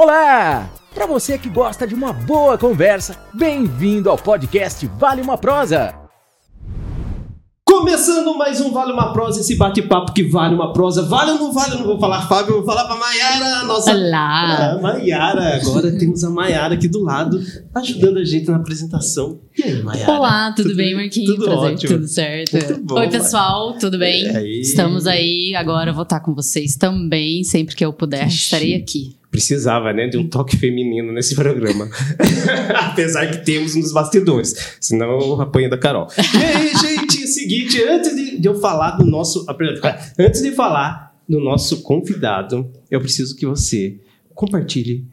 Olá! Para você que gosta de uma boa conversa, bem-vindo ao podcast Vale uma Prosa. Começando mais um Vale uma Prosa, esse bate-papo que vale uma prosa. Vale ou não vale? Eu não vou falar Fábio, eu vou falar pra Maiara, nossa. Olá! Ah, Maiara, agora temos a Maiara aqui do lado, ajudando a gente na apresentação. E aí, Maiara? Olá, tudo, bem, Marquinhos? Tudo Prazer, ótimo. tudo certo. Muito bom, Oi, pessoal, tudo bem? E aí? Estamos aí, agora eu vou estar com vocês também, sempre que eu puder, Ixi. estarei aqui. Precisava, né, de um toque feminino nesse programa. Apesar que temos nos bastidores. Senão eu apanho da Carol. E aí, gente, é seguinte, antes de, de eu falar do nosso. Antes de falar do nosso convidado, eu preciso que você compartilhe,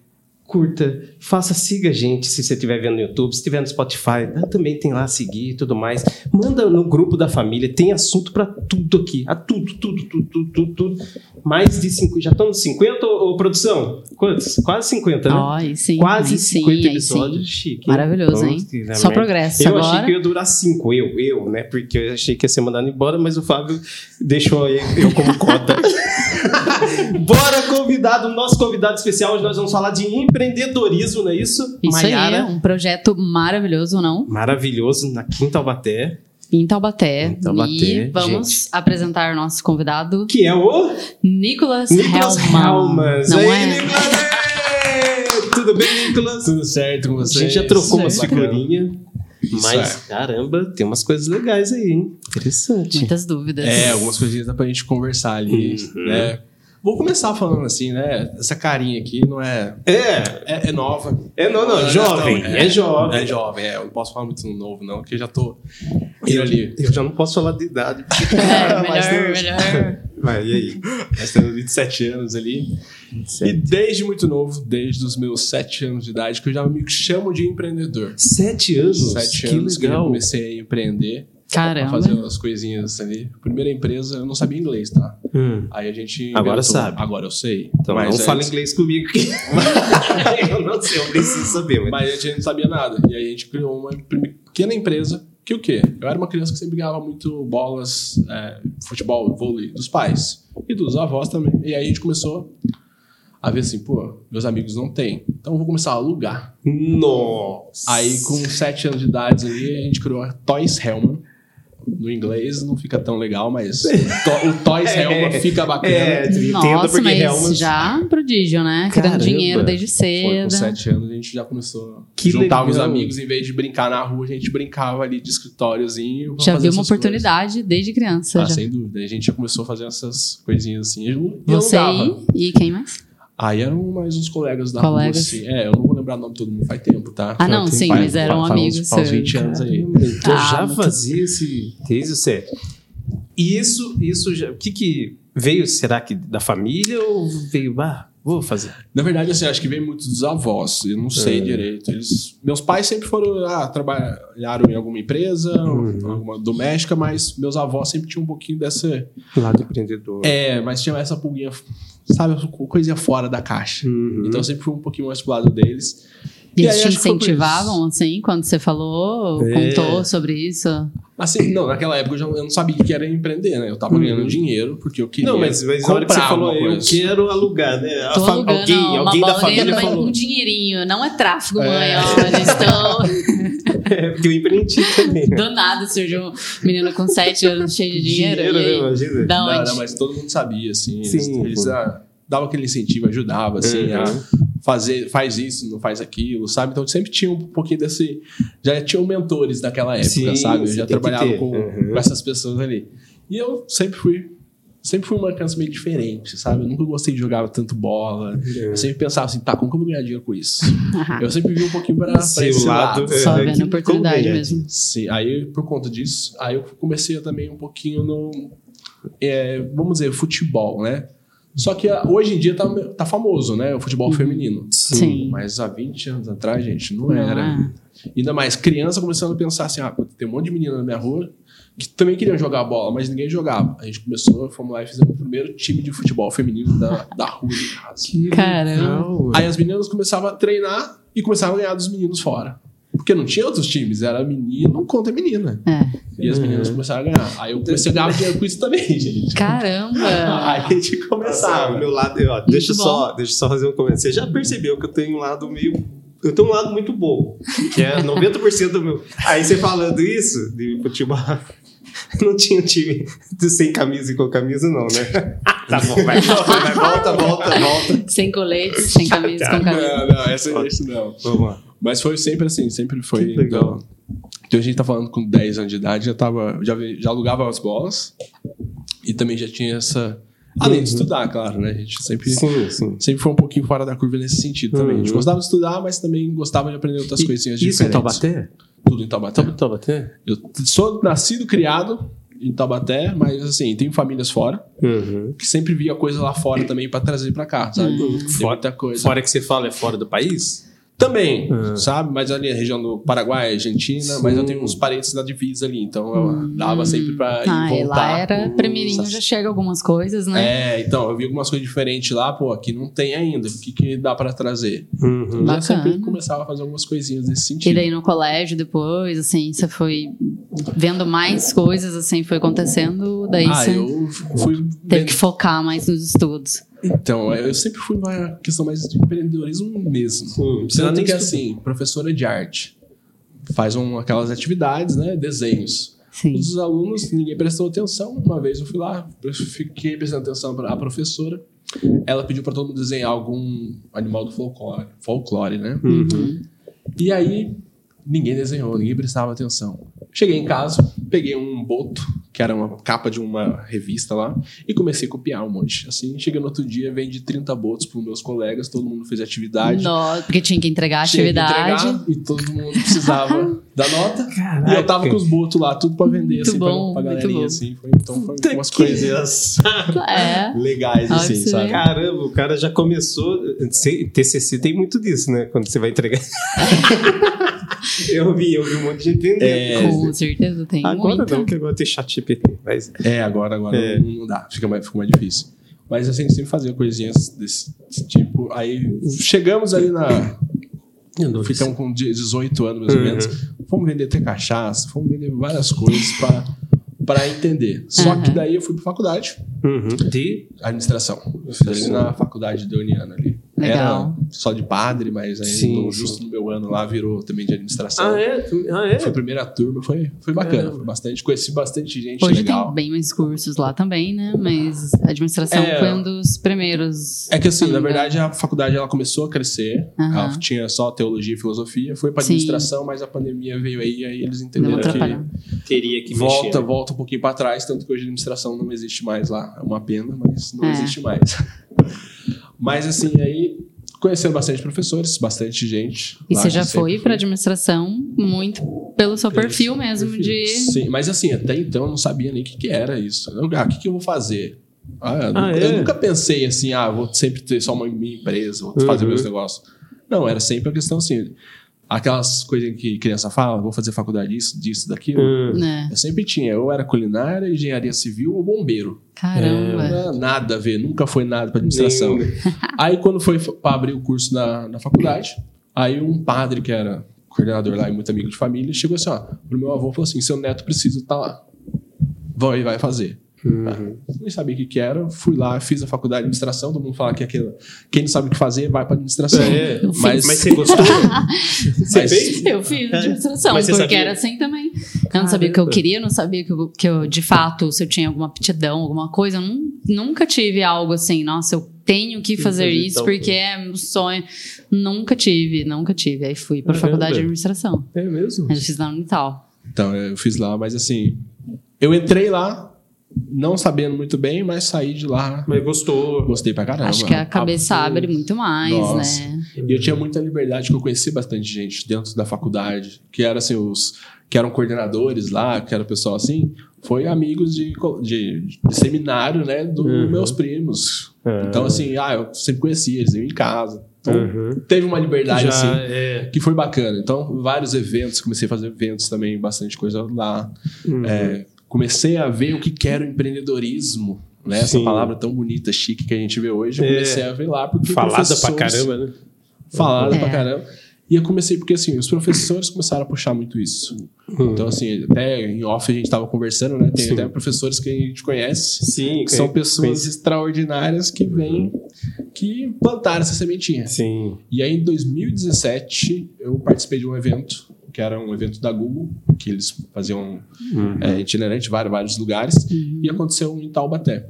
curta, faça, siga a gente se você estiver vendo no YouTube, se estiver no Spotify, ah, também tem lá seguir e tudo mais. Manda no grupo da família, tem assunto pra tudo aqui. A tudo, tudo, tudo, tudo, tudo, tudo. Mais de 50. Já estamos nos 50, ô, ô, produção? Quantos? Quase 50, né? Aí sim, Quase aí sim, 50 aí episódios. sim. Chique. Maravilhoso, hein? Puta Só progresso Eu agora. achei que ia durar 5, eu, eu, né? Porque eu achei que ia ser mandado embora, mas o Fábio deixou eu como cota. Convidado, nosso convidado especial. Hoje nós vamos falar de empreendedorismo, não é isso? Isso Maiara. aí, um projeto maravilhoso, não? Maravilhoso, na Quinta Albaté, Em Taubaté. Em Taubaté, e vamos apresentar o nosso convidado, que é o Nicolas, Nicolas. Helmas. Não Aí, é? Nicolas! Tudo bem, Nicolas? Tudo certo com A vocês? gente já trocou umas figurinhas. Mas, caramba, tem umas coisas legais aí, hein? Interessante. Muitas dúvidas. É, algumas coisinhas dá pra gente conversar ali, Uhum. né? Vou começar falando assim, né? Essa carinha aqui não é... É, É, é nova. é não, não, É, jovem, então, é, jovem. É jovem, é. Eu não posso falar muito novo, não, porque já tô indo ali. Eu já não posso falar de idade. porque- É, Mas melhor, temos- melhor. Vai, e aí? Nós temos 27 anos ali. E desde muito novo, desde os meus 7 anos de idade, que eu já me chamo de empreendedor. Sete anos? 7 que anos que eu comecei a empreender. Caramba. fazer umas coisinhas ali. Primeira empresa, eu não sabia inglês, tá? Hum, Aí a gente. Agora inventou- sabe. Agora eu sei. então mas não fala antes- inglês comigo. que- eu não sei, eu preciso saber. Mas... Mas a gente não sabia nada. E aí a gente criou uma pequena empresa. Que o quê? Eu era uma criança que sempre ganhava muito bolas, é, futebol, vôlei, dos pais. E dos avós também. E aí a gente começou a ver assim, pô, meus amigos não têm. Então eu vou começar a alugar. Nossa! Aí com 7 anos de idade ali, a gente criou a Toys Hellman. No inglês não fica tão legal, mas o, to- o Toys É. Hellman fica bacana. É, Nossa, porque mas Helmans... já um prodígio, né? Caramba. Criando dinheiro desde Foi com cedo. sete anos, a gente já começou a Que juntar os legal. amigos, em vez de brincar na rua, a gente brincava ali de escritóriozinho. Já viu uma oportunidade desde criança. Coisas. Ah, já. sem dúvida. A gente já começou a fazer essas coisinhas assim. E eu Você alugava. e, quem mais? Aí eram mais uns colegas da Colegas. rua, assim. É, eu não lembrar o nome de todo mundo, faz tempo, tá? Ah, não, sim, mas eram uns- amigos Faz uns seus. 20 anos aí. Então Ah, já fazia esse desde. E isso, isso já, o que que veio, será que da família ou veio, ah, vou fazer? Na verdade, assim, acho que vem muito dos avós. Eu não sei É. direito. Eles, meus pais sempre foram, ah, trabalharam em alguma empresa, Uhum. alguma doméstica, mas meus avós sempre tinham um pouquinho dessa. Lado empreendedor. É, mas tinha essa pulguinha, sabe, coisinha fora da caixa. Uhum. Então eu sempre fui um pouquinho mais pro lado deles. Eles aí, te incentivavam, assim, quando você falou, É. contou sobre isso? Assim, não, naquela época eu, já, eu não sabia o que era empreender, né? Eu tava Uhum. ganhando dinheiro porque eu queria Não, mas, mas na hora que você falou, eu quero alugar, né? A Tô alugando alguém uma alguém da bola família ganhando falou. um dinheirinho. Não é tráfico, mãe, É. olha, estão... É, porque eu empreendi também. Do nada surgiu um menino com 7 anos cheio de dinheiro. Dinheiro, e né, aí, imagina. da Não, onde? não, mas todo mundo sabia, assim. Sim, eles eles ah, davam aquele incentivo, ajudava, assim, Uhum. a fazer, faz isso, não faz aquilo, sabe? Então sempre tinha um pouquinho desse. Já tinham mentores naquela época, Sim, sabe? Eu já trabalhava com, Uhum. com essas pessoas ali. E eu sempre fui. Sempre fui uma criança meio diferente, sabe? Eu nunca gostei de jogar tanto bola. É. Eu sempre pensava assim, tá, como que eu vou ganhar dinheiro com isso? Eu sempre vi um pouquinho pra, pra esse lado. lado, é, Só que- vendo a oportunidade mesmo. Sim, aí por conta disso, aí eu comecei também um pouquinho no, é, vamos dizer, futebol, né? Só que ah, hoje em dia tá, tá famoso, né? O futebol feminino. Sim. Mas há 20 anos atrás, gente, não, Não era. é. Ainda mais criança começando a pensar assim: ah, tem um monte de menina na minha rua que também queriam jogar bola, mas ninguém jogava. A gente começou, fomos lá e fizemos o primeiro time de futebol feminino da, da rua de casa. Caramba. Aí as meninas começavam a treinar e começavam a ganhar dos meninos fora. Porque não tinha outros times, era menino contra menina. É. E as meninas começaram a ganhar. Aí eu comecei a ganhar dinheiro com isso também, gente. Caramba! Aí a gente começava. o meu lado, ó, deixa, só, deixa eu só fazer um comentário. Você já percebeu que eu tenho um lado meio. Eu tenho um lado muito bom, que é 90% do meu. Aí você falando isso, de futebol. Não tinha um time de sem camisa e com camisa, não, né? tá bom, vai, vai, volta, volta, volta. Sem colete, sem camisa, com camisa. Não, não, essa, isso não. Vamos lá. Mas foi sempre assim, sempre foi. Que legal. Então, então a gente tá falando com 10 anos de idade, já tava. Já, já alugava as bolas e também já tinha essa. Além de estudar, claro, né? A gente sempre, Sim, sim. sempre foi um pouquinho fora da curva nesse sentido também. A gente Uhum. gostava de estudar, mas também gostava de aprender outras coisinhas Isso em diferentes. Taubaté? Tudo em Taubaté. Taubaté? Eu sou nascido, criado em Taubaté, mas assim, tenho famílias fora, Uhum. que sempre via coisa lá fora também pra trazer pra cá, sabe? Tem Fora- muita coisa. Fora que você fala, é fora do país? Também, Ah. sabe? Mas ali a região do Paraguai, Argentina, mas eu tenho uns parentes na divisa ali, então eu dava sempre pra ir Ah, e voltar. lá era primeirinho, Sabe? já chega algumas coisas, né? É, então, eu vi algumas coisas diferentes lá, pô, aqui não tem ainda. O que, que dá pra trazer? Uhum. Já Bacana. sempre começava a fazer algumas coisinhas nesse sentido. E daí no colégio depois, assim, você foi vendo mais coisas, assim, foi acontecendo, daí ah, você eu fui. teve vendo- que focar mais nos estudos. Então, eu sempre fui uma questão mais de empreendedorismo mesmo. Sim, não nem que assim, professora de arte faz um, aquelas atividades, né? Desenhos. Sim. Os alunos, ninguém prestou atenção. Uma vez eu fui lá, fiquei prestando atenção para a professora. Ela pediu para todo mundo desenhar algum animal do folclore, folclore, né? Uhum. E aí ninguém desenhou, ninguém prestava atenção. Cheguei em casa, peguei um boto, que era uma capa de uma revista lá, e comecei a copiar um monte. Assim, cheguei no outro dia, vendi 30 botos para meus colegas, todo mundo fez atividade. No- porque tinha que entregar a Tinha que atividade. entregar, e todo mundo precisava da nota. Caraca. E eu tava com os botos lá, tudo pra vender, Muito assim, bom, pra, pra muito galerinha, bom. assim. Foi, então foi Puta umas que coisas É. legais, assim, sabe? ver. Caramba, o cara já começou. Sei- TCC tem muito disso, né? Quando você vai entregar. eu vi, eu vi um monte de gente vendendo. É, Com certeza tem Agora muita. não, que agora tem chat GPT. Mas... É, agora, agora É. não dá, fica mais, fica mais difícil. Mas a gente sempre fazia coisinhas desse tipo. Aí chegamos ali na. Ficamos com 18 anos mais ou Uhum. menos. Fomos vender até cachaça, fomos vender várias coisas pra, pra entender. Só Uhum. que daí eu fui pra faculdade, Uhum. De. administração. Eu fiz ali na faculdade de Uniana ali. Legal. Era só de padre, mas aí Sim, no- justo no meu ano lá virou também de administração. Ah, é? Ah, é? Foi a primeira turma, foi, foi bacana. Foi bastante, conheci bastante gente Hoje legal. tem bem mais cursos lá também, né? Mas a administração É. foi um dos primeiros. É que assim, na verdade, a faculdade ela começou a crescer. Ela tinha só teologia e filosofia, foi para Sim. administração, mas a pandemia veio aí, aí eles entenderam que. Teria que volta, mexer. né? volta um pouquinho para trás, tanto que hoje a administração não existe mais lá. É uma pena, mas não É. existe mais. mas assim, aí conhecendo bastante professores, bastante gente. E lá você já foi para administração muito pelo seu perfil mesmo de. Sim, mas assim, até então eu não sabia nem o que, que era isso. Eu, ah, o que, que eu vou fazer? Ah, eu, Ah, nunca, é? eu nunca pensei assim, ah, vou sempre ter só uma minha empresa, vou Uhum. fazer meus negócios. Não, era sempre a questão assim, aquelas coisas que criança fala, vou fazer faculdade disso, disso, daquilo. Hum. Né? Eu sempre tinha, eu era culinária, engenharia civil ou bombeiro. Caramba. Não era nada a ver, nunca foi nada para administração. Nenhum. Aí quando foi para abrir o curso na, na faculdade, aí um padre que era coordenador lá e muito amigo de família, chegou assim, ó, pro meu avô falou assim, seu neto precisa estar lá. Vai, vai fazer. Uhum. Nem sabia o que, que era, fui lá, fiz a faculdade de administração, todo mundo fala que é aquilo, quem não sabe o que fazer, vai para administração. É, Eu mas, Mas você gostou? você Mas- fez? Eu fiz administração, Mas porque sabia? era assim também. Eu não sabia o que eu queria, eu não sabia que eu, que eu, de fato, se eu tinha alguma aptidão, alguma coisa. Eu nun- nunca tive algo assim, nossa, eu tenho que fazer fazer isso tal porque é meu sonho. Nunca tive, nunca tive. Aí fui para Caramba. faculdade de administração. É mesmo? Mas eu fiz na Unital. Então, eu fiz lá, mas assim, eu entrei lá, não sabendo muito bem, mas saí de lá, Mas gostou. gostei pra caramba. Acho que a cabeça Ah, abre muito mais, Nossa. né? E eu tinha muita liberdade, que eu conheci bastante gente dentro da faculdade, que era assim, os que eram coordenadores lá, que era o pessoal assim, foi amigos de, de, de seminário, né, dos Uhum. meus primos. Ah. Então, assim, ah, eu sempre conhecia, eles iam em casa. Então, Uhum. teve uma liberdade, Já assim, é. que foi bacana. Então, vários eventos, comecei a fazer eventos também, bastante coisa lá. Uhum. É, comecei a ver o que que era o empreendedorismo, né? Essa Sim. palavra tão bonita, chique que a gente vê hoje. Eu É. comecei a ver lá porque Falada pra caramba, né? Falada É. pra caramba. E eu comecei porque, assim, os professores começaram a puxar muito isso. Então, assim, até em off a gente tava conversando, né? Tem Sim. até professores que a gente conhece, Sim, que são pessoas extraordinárias que vêm, que plantaram essa sementinha. Sim. E aí, em 2017, eu participei de um evento, que era um evento da Google, que eles faziam Uhum. é, itinerante, vários, vários lugares, e aconteceu em Taubaté.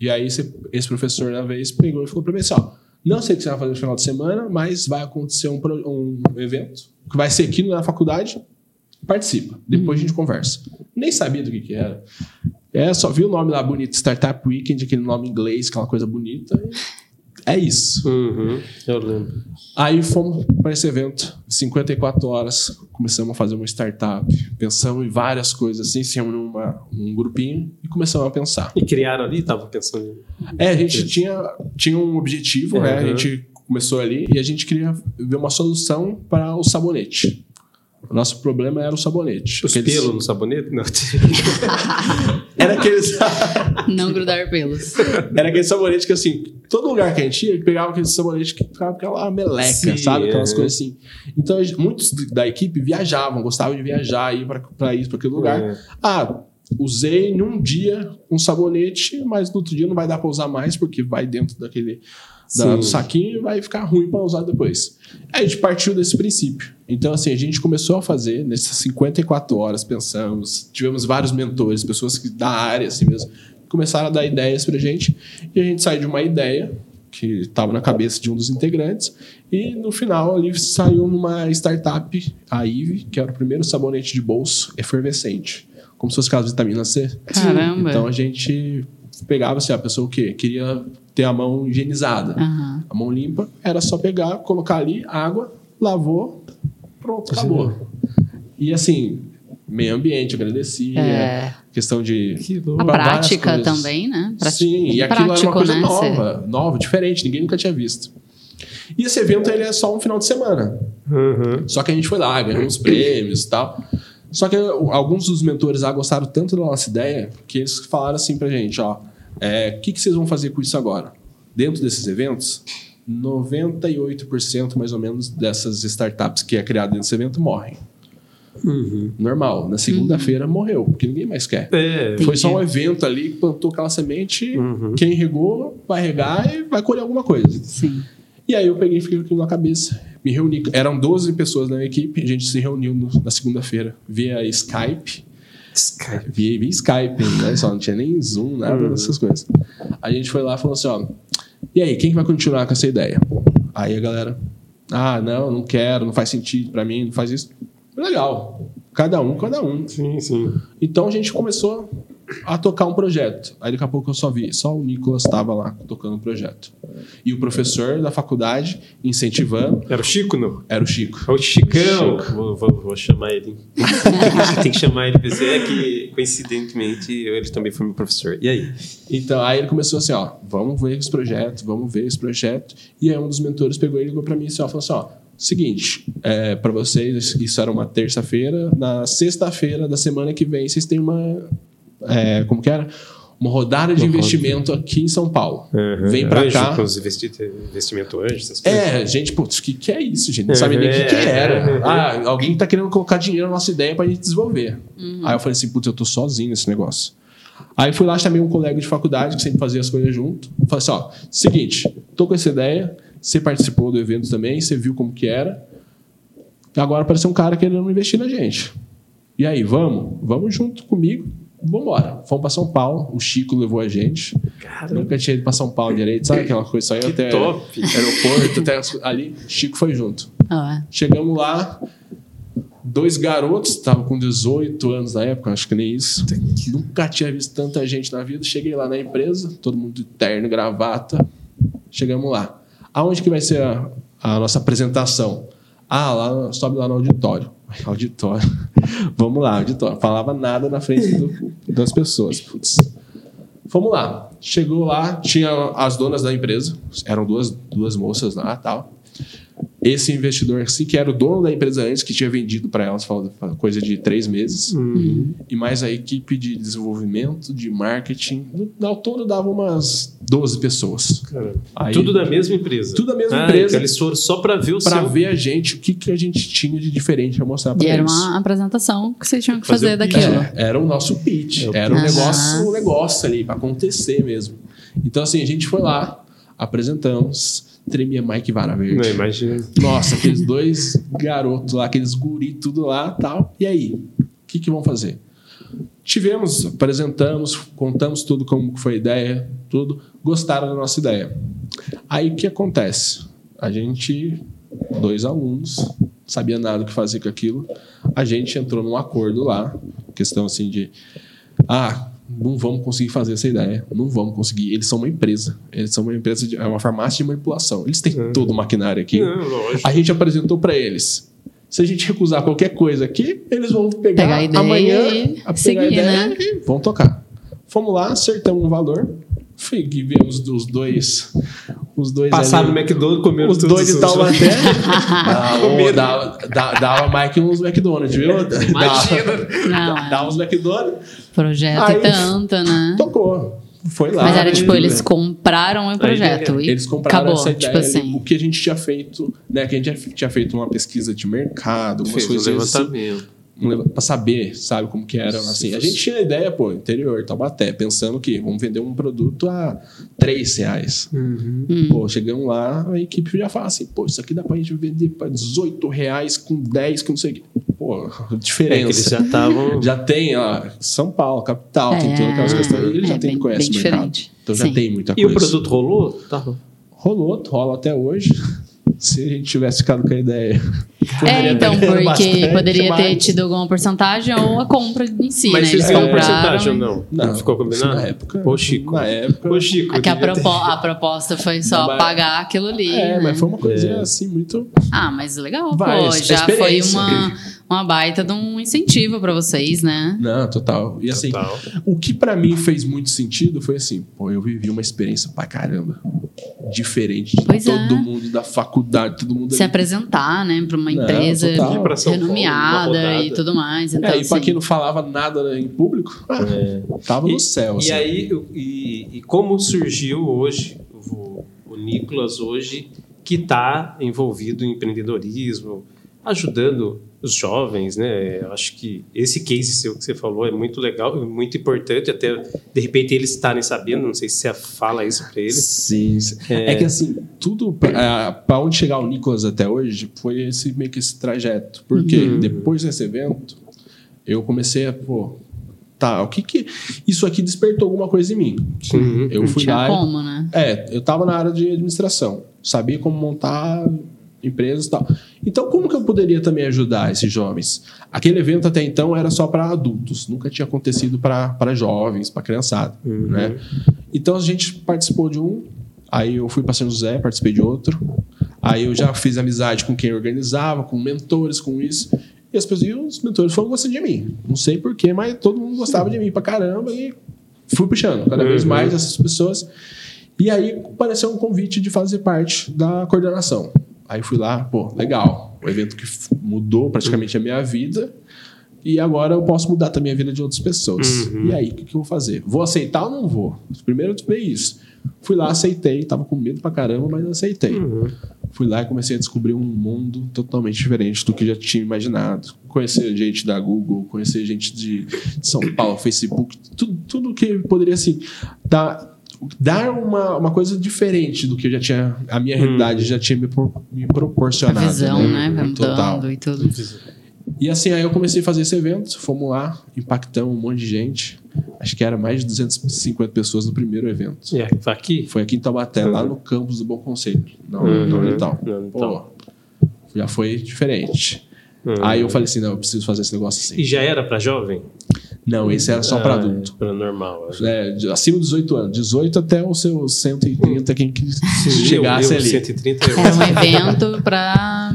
E aí, esse, esse professor, na vez, pegou e falou pra mim assim, ó, não sei o que você vai fazer no final de semana, mas vai acontecer um, um evento, que vai ser aqui na faculdade, participa, depois a gente conversa. Nem sabia do que que era. É, só vi o nome lá bonito, Startup Weekend, aquele nome em inglês, aquela coisa bonita. É isso. Uhum. Eu lembro. Aí fomos para esse evento, 54 horas, começamos a fazer uma startup, pensamos em várias coisas assim, se reunimos numa um grupinho e começamos a pensar. E criaram ali, tava pensando. É, a gente tinha, tinha um objetivo, né? A Uhum. gente começou ali e a gente queria ver uma solução para o sabonete. O nosso problema era o sabonete. Os Aqueles- pelos no sabonete? Não. Era aqueles, Não grudar pelos. era aquele sabonete que assim, todo lugar que a gente ia, pegava aquele sabonete que ficava aquela meleca, Sim, sabe? Aquelas é. coisas assim. Então, muitos da equipe viajavam, gostavam de viajar, ir para isso, para aquele lugar. É. Ah, usei em um dia um sabonete, mas no outro dia não vai dar para usar mais, porque vai dentro daquele da- do saquinho e vai ficar ruim para usar depois. Aí a gente partiu desse princípio. Então, assim, a gente começou a fazer nessas 54 horas, pensamos, tivemos vários mentores, pessoas que da área, assim mesmo, começaram a dar ideias pra gente, e a gente saiu de uma ideia que estava na cabeça de um dos integrantes, e no final ali saiu numa startup, a IVE, que era o primeiro sabonete de bolso efervescente, como se fosse aquelas vitaminas C. Caramba. Então a gente pegava assim, a pessoa o quê? Queria ter a mão higienizada. Aham. A mão limpa, era só pegar, colocar ali, água, lavou, pronto, acabou. E assim, meio ambiente, agradecia, É. questão de. A prática coisas. também, né? Prati- Sim, e bem aquilo era uma coisa né? nova, nova, diferente, ninguém nunca tinha visto. E esse evento ele é só um final de semana. Uhum. Só que a gente foi lá, ganhamos prêmios e tal. Só que alguns dos mentores lá gostaram tanto da nossa ideia que eles falaram assim pra gente, ó, é, o que, que vocês vão fazer com isso agora? Dentro desses eventos, 98% mais ou menos dessas startups que é criado dentro desse evento morrem. Uhum. Normal. Na segunda-feira morreu, porque ninguém mais quer. É. Foi só um evento ali que plantou aquela semente, Uhum. quem regou vai regar e vai colher alguma coisa. Sim. E aí eu peguei e fiquei com aquilo na cabeça. Me reuni. Eram 12 pessoas na equipe. A gente se reuniu no- na segunda-feira via Skype. Skype. Via, via Skype, né? Só não tinha nem Zoom, nada dessas coisas. A gente foi lá e falou assim, ó... E aí, quem que vai continuar com essa ideia? Aí a galera... Ah, não, não quero, não faz sentido pra mim, não faz isso. Legal. Cada um, cada um. Sim, sim. Então a gente começou a tocar um projeto. Aí daqui a pouco eu só vi, só o Nicolas estava lá tocando o projeto. E o professor da faculdade incentivando Era o Chico, não? era o Chico. É o Chicão. Vou, vou- vou chamar ele. Tem que chamar ele. dizer, É que, coincidentemente, ele também foi meu professor. E aí? Então aí ele começou assim, ó, vamos ver esse projeto, vamos ver esse projeto. E aí um dos mentores pegou e ligou para mim assim, ó, falou assim, ó, seguinte, é, para vocês isso era uma terça-feira, na sexta-feira da semana que vem vocês têm uma, é, como que era? Uma rodada de Uma investimento aqui em São Paulo. Vem para cá. Com os investi investimento anjo, essas coisas. É, gente, putz, o que, que é isso, gente? Não sabe nem o que, que É, era. é, é. Ah, alguém tá querendo colocar dinheiro na nossa ideia pra gente desenvolver. Aí eu falei assim, putz, eu tô sozinho nesse negócio. Aí fui lá, chamei um colega de faculdade que sempre fazia as coisas junto. Falei assim, ó, seguinte, tô com essa ideia, você participou do evento também, você viu como que era. Agora apareceu um cara querendo investir na gente. E aí, vamos? Vamos junto comigo. Vambora. Fomos pra São Paulo, o Chico levou a gente. Nunca tinha ido pra São Paulo direito, sabe aquela coisa? Saiu Que até top. aeroporto, até ali. Chico foi junto. Ah, Chegamos lá, dois garotos, estavam com 18 anos na época, acho que nem isso. Nunca tinha visto tanta gente na vida. Cheguei lá na empresa, todo mundo de terno, gravata. Chegamos lá. Aonde que vai ser a, a nossa apresentação? Ah, lá, sobe lá no auditório. Auditório. Vamos lá, auditório. Falava nada na frente do- das pessoas. Putz. Fomos lá. Chegou lá, tinha as donas da empresa. Eram duas, duas moças lá tal. Esse investidor, assim, que era o dono da empresa antes, que tinha vendido para elas, coisa de três meses. E mais a equipe de desenvolvimento, de marketing. No, ao todo dava umas 12 pessoas. Aí- tudo da mesma empresa. Tudo da mesma Ah, empresa. eles foram só pra ver o Pra seu. ver a gente, o que, que a gente tinha de diferente pra mostrar pra E era eles. uma apresentação que vocês tinham que Fazer fazer, daquilo. É, era o nosso pitch. É o Era um negócio, um negócio ali pra acontecer mesmo. Então, assim, a gente foi lá, apresentamos, tremia Mike Vara Verde. Não, imagina. Nossa, aqueles dois garotos lá, aqueles guri, tudo lá tal. E aí? O que, que vão fazer? Tivemos, apresentamos, contamos tudo como foi a ideia, tudo. Gostaram da nossa ideia. Aí o que acontece? A gente, dois alunos, sabia nada do que fazer com aquilo. A gente entrou num acordo lá, questão assim de. Ah, não vamos conseguir fazer essa ideia. Não vamos conseguir. Eles são uma empresa. Eles são uma empresa, de, é uma farmácia de manipulação. Eles têm todo o maquinário aqui. Lógico. A gente apresentou para eles. Se a gente recusar qualquer coisa aqui, eles vão pegar, Pegar a ideia amanhã e a pegar seguir, a ideia né? e vão tocar. Fomos lá, acertamos um valor. Fui, vemos os dois. Os dois Passaram no ali, McDonald's, comeram os dois de Taubaté. ah, ô, dava, dava, dava mais que uns McDonald's, viu? Imagina. Não, Dava, é. dava uns McDonald's. Projeto Aí- e tanto, né? Tocou. Foi lá. Mas era tipo, eles bem. compraram o projeto e Eles compraram acabou. essa ideia. tipo assim. O que a gente tinha feito, né? Que a gente já tinha feito uma pesquisa de mercado, Fez um coisas assim, levantamento. um pra saber, sabe, como que era. Assim, a gente tinha ideia, pô, interior, Taubaté, pensando que vamos vender um produto a 3 reais. Hum. Pô, chegamos lá, a equipe já fala assim, pô, isso aqui dá pra gente vender pra 18 reais com 10, que não sei o quê. Pô, É que eles diferença. já estavam. Já tem, ó, São Paulo, capital, tem todas aquelas É, questões. Ele já é tem, bem- conhece bem o mercado. diferente. Então já Sim. tem muita E coisa. o produto rolou? Tá. Rolou, rola até hoje. Se a gente tivesse ficado com a ideia. É, então, ter porque poderia ter mais. tido alguma porcentagem ou a compra em si, Mas né? vocês Eles ganharam compraram. porcentagem ou não? Não, ficou isso combinado? Na época. Pô, Chico. Na época. Pô, Chico. É que a, devia ter- propo- a proposta foi só Mas- pagar aquilo ali. É, né? mas foi uma coisinha É. assim muito. Ah, mas legal, Vai, pô. Já foi uma, uma baita de um incentivo pra vocês, né? Não, total. E assim, Total. o que pra mim fez muito sentido foi assim, pô, eu vivi uma experiência pra caramba. Diferente de Pois todo é. mundo da faculdade, todo mundo Se ali. apresentar, né, pra uma Não, empresa Paulo, uma renomeada rodada. e tudo mais. Então, É, e pra assim, quem não falava nada em público, ah, tava no céu. É. E assim. aí, e, e como surgiu hoje o, o Nicolas hoje que está envolvido em empreendedorismo, ajudando os jovens, né? Eu acho que esse case seu que você falou é muito legal, muito importante, até de repente eles estarem sabendo, não sei se você fala isso para eles. Sim, sim. É. que assim, tudo pra onde chegar o Nicolas até hoje foi esse meio que esse trajeto. Porque Uhum. depois desse evento, eu comecei a, pô, tá, o que que. Isso aqui despertou alguma coisa em mim. Sim. Eu fui tinha lá. e- como, né? É, eu tava na área de administração, sabia como montar empresas e tal. Então, como que eu poderia também ajudar esses jovens? Aquele evento até então era só para adultos, nunca tinha acontecido para jovens, para criançada, Uhum. né? Então a gente participou de um, aí eu fui para São José, participei de outro, aí eu já fiz amizade com quem organizava, com mentores, com isso. E as pessoas, e os mentores foram gostando de mim. Não sei porquê, mas todo mundo gostava de mim pra caramba e fui puxando cada vez Uhum. mais essas pessoas. E aí apareceu um convite de fazer parte da coordenação. Aí fui lá, pô, legal. O evento que mudou praticamente a minha vida. E agora eu posso mudar também a vida de outras pessoas. Uhum. E aí, o que, que eu vou fazer? Vou aceitar ou não vou? Primeiro eu isso. Fui lá, aceitei. Tava com medo pra caramba, mas aceitei. Uhum. Fui lá e comecei a descobrir um mundo totalmente diferente do que já tinha imaginado. Conhecer gente da Google, conhecer gente de de São Paulo, Facebook, tudo, tudo que poderia assim dar, dar uma, uma coisa diferente do que eu já tinha, a minha realidade já tinha me, pro- me A proporcionado. visão, né? Vai Total. e tudo. E assim, aí eu comecei a fazer esse evento, fomos lá, impactamos um monte de gente. Acho que era mais de 250 pessoas no primeiro evento. E aqui? Foi aqui em Taubaté, lá no campus do Bom Conselho, na, Uhum. Na Unital. Pô, já foi diferente. Uhum. Aí eu falei assim, não, eu preciso fazer esse negócio assim. E já era para jovem? Não, esse era só para Ah, adulto. Para normal. É, de- acima de 18 anos. 18 até os seus 130, quem que chegasse ali. 130 euros. Era um evento pra.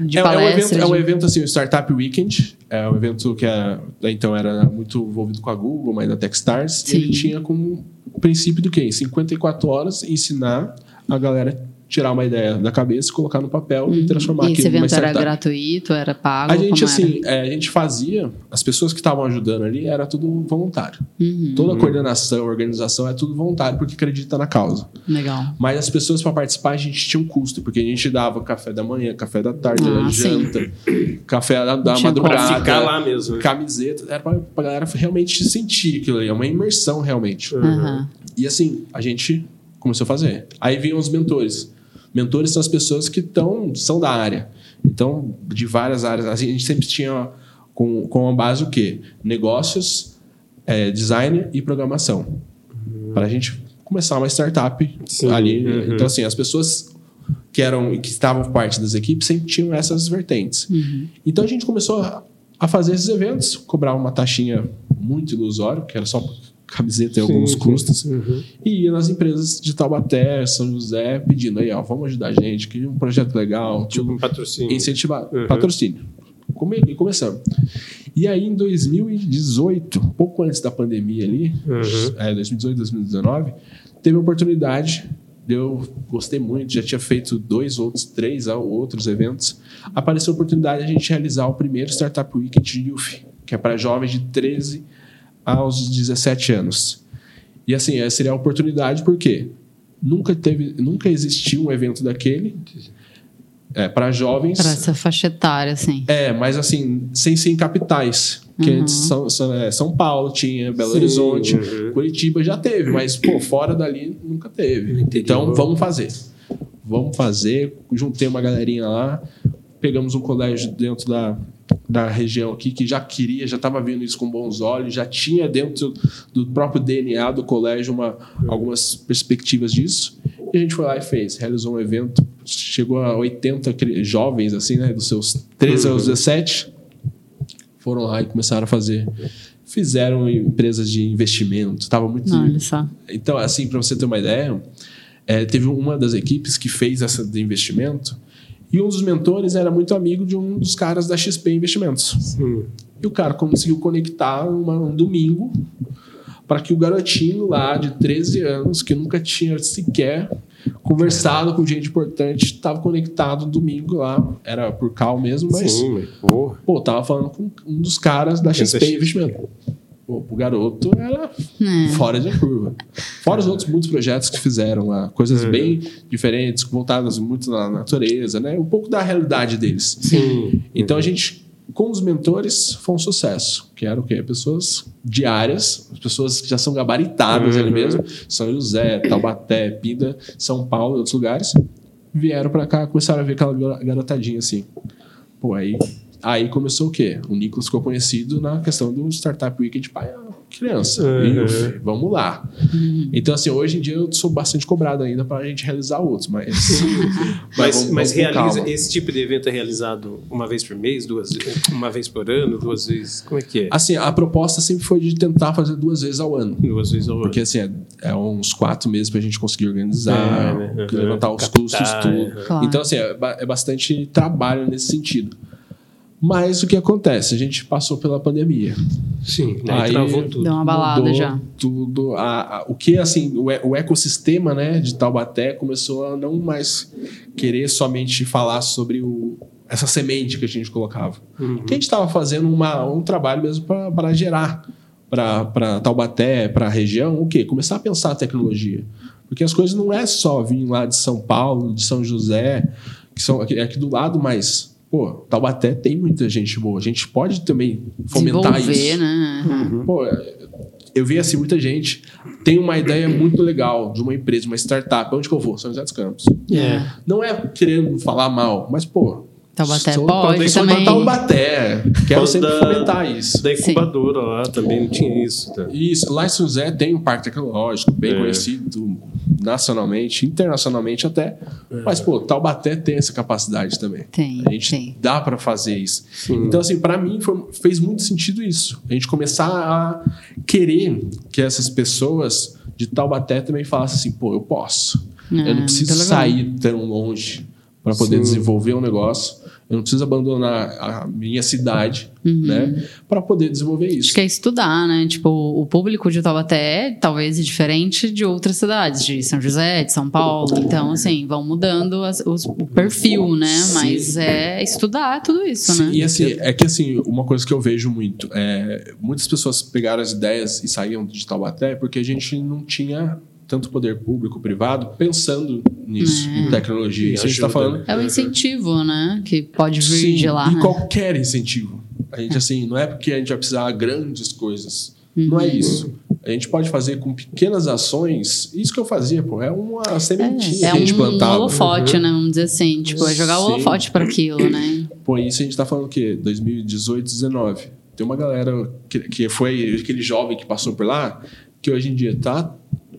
De é, é um evento, palestra. é um de- evento assim, o Startup Weekend. É um evento que é, então era muito envolvido com a Google, mas da Techstars. E ele tinha como princípio do quê? Em 54 horas ensinar a galera tirar uma ideia da cabeça, colocar no papel e transformar Uhum. E esse aquilo numa evento era gratuito, era pago? A gente, assim, é, a gente fazia, as pessoas que estavam ajudando ali, era tudo voluntário. Uhum, Toda a coordenação, organização é tudo voluntário porque acredita na causa. legal. Mas as pessoas para participar a gente tinha um custo, porque a gente dava café da manhã, café da tarde, Ah, janta, café da, da madrugada, Ficar lá mesmo. né? camiseta, era pra, pra galera realmente sentir aquilo ali, é uma imersão realmente. Aham. E assim, a gente começou a fazer. Aí vinham os mentores. Mentores são as pessoas que tão, são da área. Então, de várias áreas. A gente sempre tinha com, com a base o quê? Negócios, eh, design e programação. Para a gente começar uma startup Sim. ali. Uhum. Então, assim, as pessoas que eram que estavam parte das equipes sempre tinham essas vertentes. Então, a gente começou a, a fazer esses eventos, cobrava uma taxinha muito ilusória, que era só camiseta e alguns custos. Uhum. E ia nas empresas de Taubaté, São José, pedindo aí, ó, vamos ajudar a gente, que um projeto legal, Tipo um patrocínio. incentivar, Uhum. patrocínio. E começamos. E aí, em 2018, pouco antes da pandemia ali, Uhum. é, 2018, 2019, teve a oportunidade, eu gostei muito, já tinha feito dois outros, três outros eventos, apareceu a oportunidade de a gente realizar o primeiro Startup Weekend Youth, que é para jovens de 13 aos 17 anos. E assim, essa seria a oportunidade porque nunca teve, nunca existiu um evento daquele é, para jovens. Para essa faixa etária, assim. É, mas assim, sem ser em capitais. Que Uhum. antes São, São, é, São Paulo tinha, Belo Sim, Horizonte, uhum. Curitiba já teve, mas pô, fora dali nunca teve. Então vamos fazer. Vamos fazer. Juntei uma galerinha lá, pegamos um colégio dentro da, da região aqui que já queria, já estava vendo isso com bons olhos, já tinha dentro do próprio DNA do colégio uma, algumas perspectivas disso. E a gente foi lá e fez, realizou um evento, chegou a 80 cri- jovens, assim, né, dos seus 13 aos 17, foram lá e começaram a fazer. Fizeram empresas de investimento, estava muito. Não, olha só. Então, assim, para você ter uma ideia, é, teve uma das equipes que fez essa de investimento e um dos mentores era muito amigo de um dos caras da XP Investimentos. E o cara conseguiu conectar uma- um domingo para que o garotinho lá de 13 anos, que nunca tinha sequer conversado com gente importante, estava conectado no domingo lá. Era por cal mesmo, mas Sim, mas, pô. pô, tava falando com um dos caras da XP XP. Investimento. Pô, o garoto era É. fora de curva. Fora os outros muitos projetos que fizeram lá, coisas Uhum. bem diferentes, voltadas muito na natureza, né? Um pouco da realidade deles. Sim. Então a gente, com os mentores, foi um sucesso. Que era o quê? Pessoas diárias, pessoas que já são gabaritadas Uhum. ali mesmo, São José, Taubaté, Pinda, São Paulo e outros lugares, vieram para cá, começaram a ver aquela gar- garotadinha assim. Pô, aí, aí começou o quê? O Nicolas ficou conhecido na questão do Startup Weekend para criança. Uhum. Youth, vamos lá. Então, assim, hoje em dia eu sou bastante cobrado ainda para a gente realizar outros, mas. Mas, vamos- mas vamos realiza esse tipo de evento é realizado uma vez por mês, duas uma vez por ano, duas vezes. Como é que é? Assim, a proposta sempre foi de tentar fazer duas vezes ao ano. Duas vezes ao ano. Porque assim, é, é uns quatro meses pra gente conseguir organizar, É, né? levantar os Captar, custos, tudo. é. Claro. Então, assim, é, é bastante trabalho nesse sentido. Mas o que acontece? A gente passou pela pandemia. Sim, aí, Aí- travou tudo. Deu uma balada Mudou já. Tudo. A, a- o que, assim, o, o ecossistema né, de Taubaté começou a não mais querer somente falar sobre o, essa semente que a gente colocava. Uhum. Que a gente estava fazendo uma, um trabalho mesmo para gerar para Taubaté, para a região, o quê? Começar a pensar a tecnologia. Porque as coisas não é só vir lá de São Paulo, de São José, que são aqui, aqui do lado, mas, pô, Taubaté tem muita gente boa. A gente pode também fomentar isso. né? Pô, eu vi assim, muita gente tem uma ideia muito legal de uma empresa, uma startup. Onde que eu vou? São José dos Campos. É. Não é querendo falar mal, mas, pô. Taubaté sou- pode sou também. Taubaté. Quero Quando sempre da- fomentar isso. Da incubadora lá também não tinha isso. Tá? Isso, lá em São José tem um parque tecnológico bem É. conhecido nacionalmente, internacionalmente até. Mas, pô, Taubaté tem essa capacidade também. Tem, A gente tem. dá para fazer isso. Então, assim, para mim foi- fez muito sentido isso. A gente começar a querer que essas pessoas de Taubaté também falassem assim, pô, eu posso. É, eu não preciso muito legal. sair tão longe para poder Sim. desenvolver um negócio. Eu não preciso abandonar a minha cidade, né? Para poder desenvolver isso. Acho que é estudar, né? Tipo, o público de Taubaté talvez é diferente de outras cidades, de São José, de São Paulo. Então, assim, vão mudando as- os- o perfil, né? Mas é estudar tudo isso, Sim, né? E assim, é que assim, uma coisa que eu vejo muito é muitas pessoas pegaram as ideias e saíam de Taubaté porque a gente não tinha tanto poder público, privado, pensando nisso, em tecnologia. Isso a gente está ajuda, falando. É o incentivo, né? Que pode vir Sim, de lá. e né? qualquer incentivo. A gente, assim, não é porque a gente vai precisar de grandes coisas. Não Uhum. é isso. A gente pode fazer com pequenas ações. Isso que eu fazia, pô, é uma sementinha É que a gente um plantava. holofote, né? Vamos dizer assim. Tipo, é jogar o holofote para aquilo, né? Pô, isso a gente tá falando o quê? 2018, 19. Tem uma galera que, que foi aquele jovem que passou por lá, que hoje em dia tá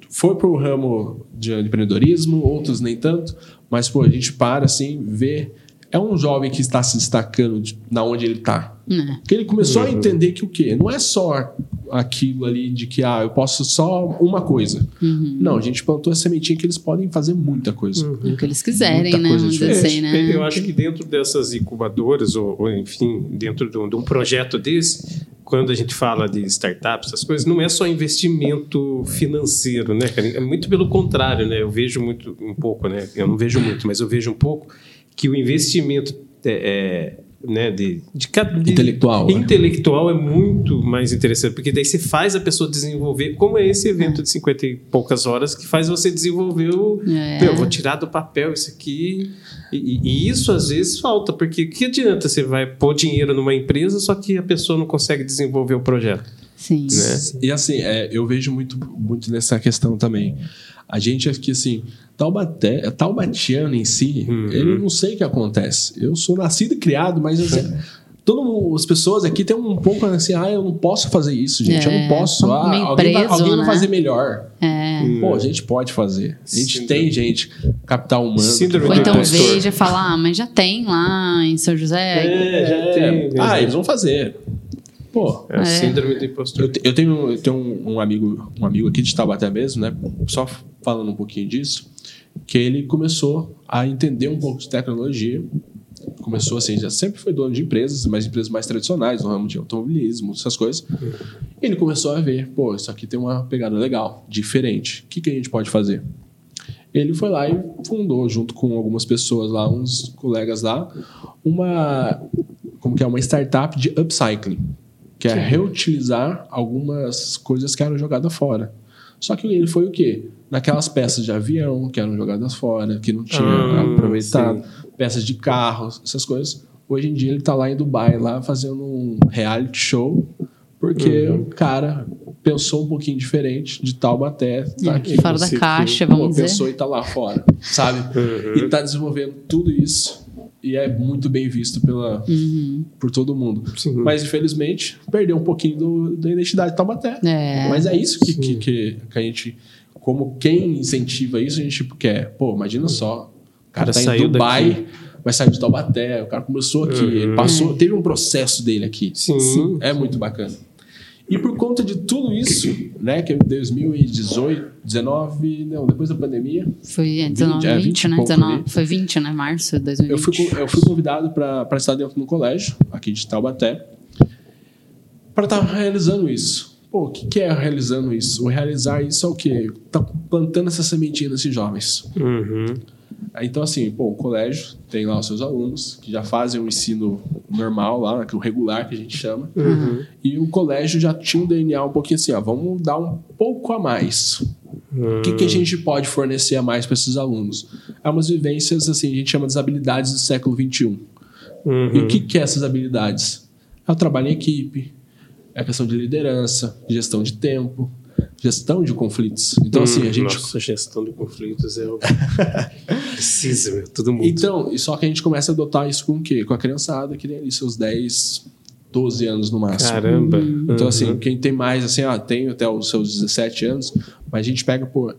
foi pro ramo de empreendedorismo, outros nem tanto, mas pô, a gente para assim, vê é um jovem que está se destacando de, na onde ele tá. Né? Porque ele começou a entender que o quê? Não é só aquilo ali de que ah, eu posso só uma coisa. Não, a gente plantou a sementinha que eles podem fazer muita coisa. O que eles quiserem, Muita né? coisa Vamos dizer diferente. assim, né? Eu acho que dentro dessas incubadoras, ou, ou, enfim, dentro de um, de um projeto desse, quando a gente fala de startups, essas coisas, não é só investimento financeiro, né? É muito pelo contrário, né? Eu vejo muito, um pouco, né? Eu não vejo muito, mas eu vejo um pouco que o investimento é, é, né, de, de, de- Intelectual, né? intelectual é muito mais interessante, porque daí você faz a pessoa desenvolver, como é esse evento de 50 e poucas horas, que faz você desenvolver o. É. Meu, vou tirar do papel isso aqui. E, e- e isso às vezes falta, porque que adianta você vai pôr dinheiro numa empresa, só que a pessoa não consegue desenvolver o projeto, Sim. né? E assim, é, eu vejo muito, muito nessa questão também. A gente aqui, assim, Taubaté, Taubatiano em si, eu não sei o que acontece. Eu sou nascido e criado, mas assim, todo mundo, as pessoas aqui têm um pouco assim, ah, eu não posso fazer isso, gente, eu É, não posso. são Ah, meio alguém, vai, preso, alguém vai né? fazer melhor. É. Pô, a gente pode fazer. A gente Síndrome. tem gente, capital humano. Síndrome Ou então impostor. veja e fala, ah, mas já tem lá em São José. É, já É, tem. ah, eles vão fazer. Pô, É a É. síndrome do impostor. Eu, eu tenho, eu tenho um, um amigo, um amigo aqui de Taubaté mesmo, né? Só falando um pouquinho disso, que ele começou a entender um pouco de tecnologia. Começou assim, já sempre foi dono de empresas, mas empresas mais tradicionais, no ramo de automobilismo, essas coisas. E ele começou a ver, pô, isso aqui tem uma pegada legal, diferente. O que, que a gente pode fazer? Ele foi lá e fundou, junto com algumas pessoas lá, uns colegas lá, uma, como que é, uma startup de upcycling, que é reutilizar algumas coisas que eram jogadas fora. Só que ele foi o quê? Naquelas peças de avião que eram jogadas fora, que não tinha Ah, aproveitado, peças de carros, essas coisas. Hoje em dia ele está lá em Dubai, lá fazendo um reality show, porque Uhum. o cara pensou um pouquinho diferente de Taubaté, tá aqui. fora da caixa, Pô, vamos dizer. pensou e tá lá fora, sabe? E tá desenvolvendo tudo isso e é muito bem visto pela, Uhum. por todo mundo. Sim. Mas infelizmente perdeu um pouquinho do- da identidade de Taubaté. É. Mas é isso que, que, que, que a gente, como quem incentiva isso, a gente quer. Pô, imagina só, o cara cara tá em saiu Dubai, daqui. vai sair de Taubaté, o cara começou aqui, ele passou, teve um processo dele aqui. Sim. É muito bacana. E por conta de tudo isso, né, que é 2018, 19, não, depois da pandemia, Foi é, 19, 20, é, 20, 20 e né? pouco 19, ali. foi 20, né? Março de 2020. eu fui, eu fui convidado para estar dentro do colégio, aqui de Taubaté, para estar realizando isso. Pô, o que, que é realizando isso? O realizar isso é o quê? Tá plantando essa sementinha nesses jovens. Uhum. Então, assim, pô, o colégio tem lá os seus alunos que já fazem o ensino normal lá, que é o regular que a gente chama. E o colégio já tinha um DNA um pouquinho assim, ó, vamos dar um pouco a mais. O que, que a gente pode fornecer a mais para esses alunos? É umas vivências, assim, a gente chama de habilidades do século XXI. E o que, que é essas habilidades? É o trabalho em equipe, é a questão de liderança, gestão de tempo, gestão de conflitos. Então, assim, a gente Nossa, gestão de conflitos é o. Precisa, meu, todo mundo. Então, e só que a gente começa a adotar isso com o quê? Com a criançada que tem ali seus 10, 12 anos no máximo. Caramba. Então, Uhum. assim, quem tem mais, assim, ah, tem até os seus 17 anos, mas a gente pega, pô,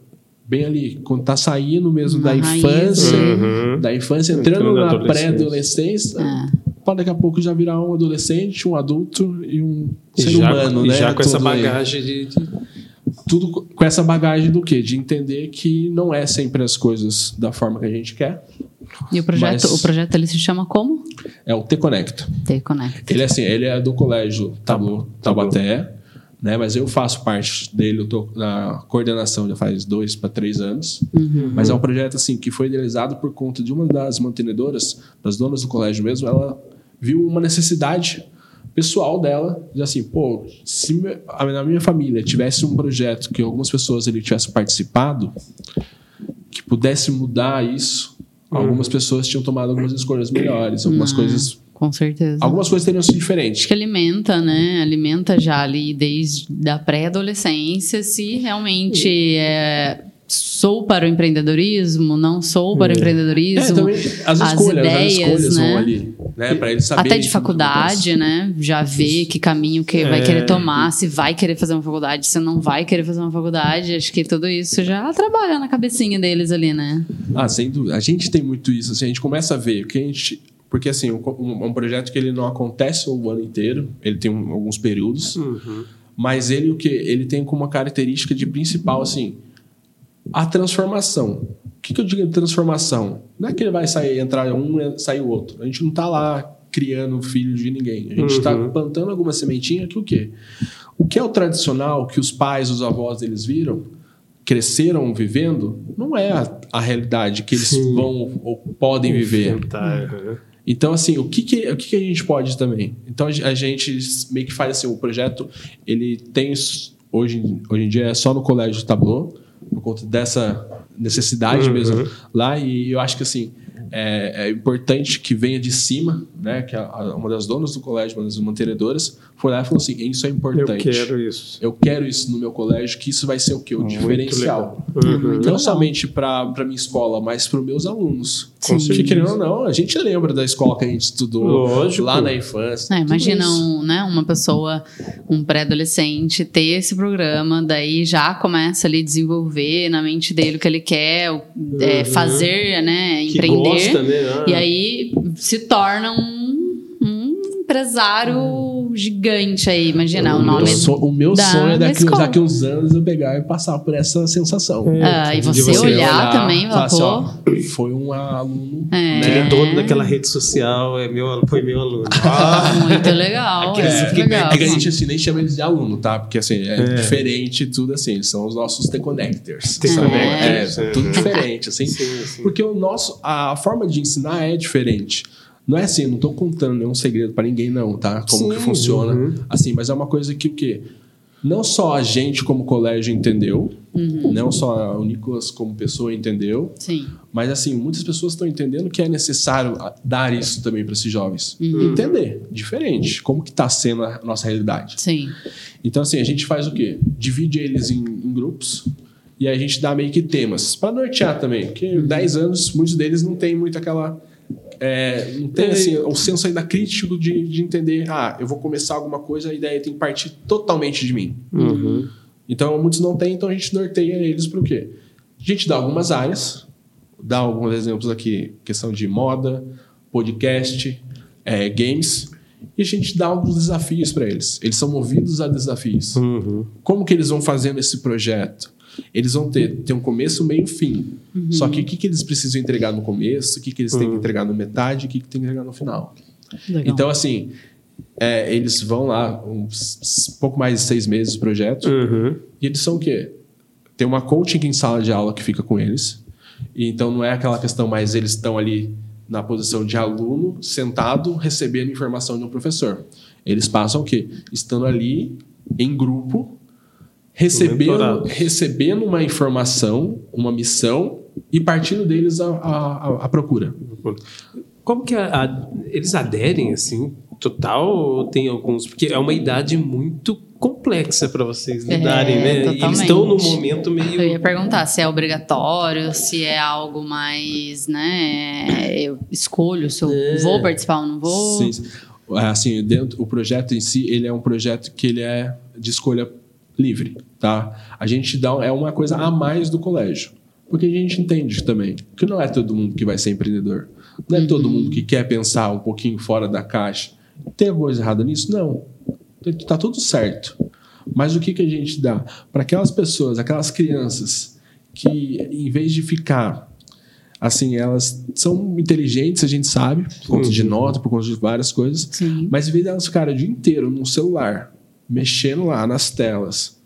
bem ali, quando tá saindo mesmo da raiz, infância, Uhum. da infância, entrando Entrando na na adolescência. pré-adolescência, É. pode daqui a pouco já virar um adolescente, um adulto e um E ser já, humano, e né? já com essa Tudo aí. bagagem de. de- Tudo com essa bagagem do quê? De entender que não é sempre as coisas da forma que a gente quer, E o projeto, Mas- o projeto ele se chama como? É o T-Conecta. T-Connect. Ele é assim, ele é do colégio Tabu, Tabaté, né? Mas eu faço parte dele, eu tô na coordenação já faz dois para três anos. Mas é um projeto assim que foi idealizado por conta de uma das mantenedoras, das donas do colégio mesmo. Ela viu uma necessidade pessoal dela, de assim, pô, se na minha família tivesse um projeto que algumas pessoas ali tivessem participado, que pudesse mudar isso, algumas pessoas tinham tomado algumas escolhas melhores, algumas Hum. coisas Com certeza. Algumas coisas teriam sido diferentes. Acho que alimenta, né? Alimenta já ali desde a pré-adolescência se realmente é, sou para o empreendedorismo, não sou para o É, empreendedorismo. também as as escolhas, as ideias, escolhas né? vão ali, né? Pra eles saberem. Até de faculdade, né? Já vê que caminho que vai É. querer tomar, se vai querer fazer uma faculdade, se não vai querer fazer uma faculdade. Acho que tudo isso já trabalha na cabecinha deles ali, né? Ah, sem dúvida. A gente tem muito isso. Assim, a gente começa a ver o que a gente. Porque, assim, um, um- projeto que ele não acontece o ano inteiro, ele tem um- alguns períodos, mas ele o que ele tem como uma característica de principal, assim, a transformação. O que, que eu digo de transformação? Não é que ele vai sair, entrar um e sair o outro. A gente não está lá criando filho de ninguém. A gente está plantando alguma sementinha que o quê? O que é o tradicional que os pais, os avós eles viram, cresceram vivendo, não é a, a realidade que eles Sim. vão ou podem viver. Então, assim, o que, que, o que, que a gente pode também? Então, a gente meio que faz assim, o projeto, ele tem, hoje, hoje em dia, é só no colégio Tableau, por conta dessa necessidade Uhum. mesmo lá, e eu acho que, assim, é, é importante que venha de cima, né, que a- a- uma das donas do colégio, uma das mantenedoras, foi lá e falou assim, isso é Eu importante. quero isso. Eu quero isso no meu colégio, que isso vai ser o quê? O Muito diferencial. Uhum. Não somente para a minha escola, mas para os meus alunos. Sim. Porque, querendo ou não, a gente lembra da escola que a gente estudou Lógico. lá na infância. É, imagina um, né, uma pessoa, um pré-adolescente, ter esse programa, daí já começa ali a desenvolver na mente dele o que ele quer, o- é, Uhum. fazer, né, Que empreender. gosta, né? Ah. E aí se torna um, um empresário gigante aí, imagina, o O nome. meu, so- o meu da- sonho é da daqui, daqui uns anos eu pegar e passar por essa sensação. É. Ah, e você, você olhar, também, falar assim, ó, foi um aluno. É. Ele né? é dono daquela rede social, é meu, foi meu aluno. Ah, Muito legal, Aqueles é, que- legal. É que a gente assim, nem chama eles de aluno, tá? Porque assim, é, diferente tudo assim. Eles são os nossos T-Connectors. T-Connectors, É, é. tudo diferente, assim. sim, sim. Porque o nosso, a forma de ensinar é diferente. Não é assim, não tô contando nenhum segredo pra ninguém, não, tá? Como Sim, que funciona. uhum. Assim, mas é uma coisa que o quê? Não só a gente como colégio entendeu, Uhum. não só o Nicolas como pessoa entendeu, Sim. mas assim, muitas pessoas estão entendendo que é necessário a- dar isso também para esses jovens. Uhum. Entender, diferente, como que tá sendo a nossa realidade. Sim. Então, assim, a gente faz o quê? Divide eles em, em grupos e aí a gente dá meio que temas para nortear também. Porque Uhum. 10 anos, muitos deles não tem muito aquela. É, não tem assim, o senso ainda crítico de, de entender, ah, eu vou começar alguma coisa e daí tem que partir totalmente de mim. Uhum. Então, muitos não têm, então a gente norteia eles para o quê? A gente dá algumas áreas, dá alguns exemplos aqui, questão de moda, podcast, é, games, e a gente dá alguns desafios para eles. Eles são movidos a desafios. Uhum. Como que eles vão fazendo esse projeto? Eles vão ter, ter um começo, meio e fim. Só que o que, que eles precisam entregar no começo, o que, que eles têm que entregar no metade, o que, que tem que entregar no final. Legal. Então, assim, é, eles vão lá, uns pouco mais de seis meses o projeto, Uhum. e eles são o quê? Tem uma coaching em sala de aula que fica com eles. E então não é aquela questão mais eles estão ali na posição de aluno, sentado, recebendo informação de um professor. Eles passam o quê? Estando ali em grupo, recebendo, recebendo uma informação, uma missão e partindo deles a, a, a- procura. Como que a- a- eles aderem assim, total? Ou tem alguns? Porque é uma idade muito complexa para vocês É, lidarem, né? E eles totalmente. estão num momento meio. Eu ia perguntar se é obrigatório, se é algo mais, né? Eu escolho se eu É. vou participar ou não vou. Sim, sim. Assim, dentro, o projeto em si, ele é um projeto que ele é de escolha livre, tá? A gente dá é uma coisa a mais do colégio, porque a gente entende também que não é todo mundo que vai ser empreendedor, não é todo mundo que quer pensar um pouquinho fora da caixa. Tem alguma coisa errada nisso? Não, tá tudo certo. Mas o que que a gente dá para aquelas pessoas, aquelas crianças que em vez de ficar assim, elas são inteligentes, a gente sabe, por conta de nota, por conta de várias coisas. Sim. Mas em vez delas ficarem o dia inteiro no celular, mexendo lá nas telas,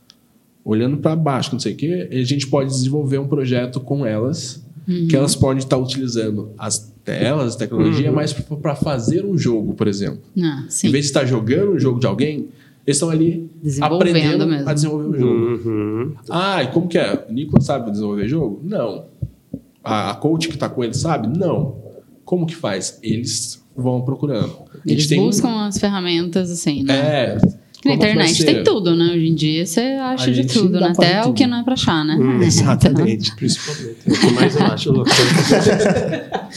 olhando para baixo, não sei o quê, a gente pode desenvolver um projeto com elas, que elas podem estar utilizando as telas, a tecnologia, mas para fazer um jogo, por exemplo. Ah, sim. Em vez de estar jogando um jogo de alguém, eles estão ali aprendendo mesmo. a desenvolver o jogo. Uhum. Ah, e como que é? O Nicolas sabe desenvolver jogo? Não. A, a coach que está com ele sabe? Não. Como que faz? Eles vão procurando. A gente Eles tem um- buscam as ferramentas, assim, né? É. Na internet ser? tem tudo, né? Hoje em dia você acha A de tudo, né? Até ver o tudo. que não é pra achar, né? Hum, Exatamente. Principalmente. É o que mais eu acho louco.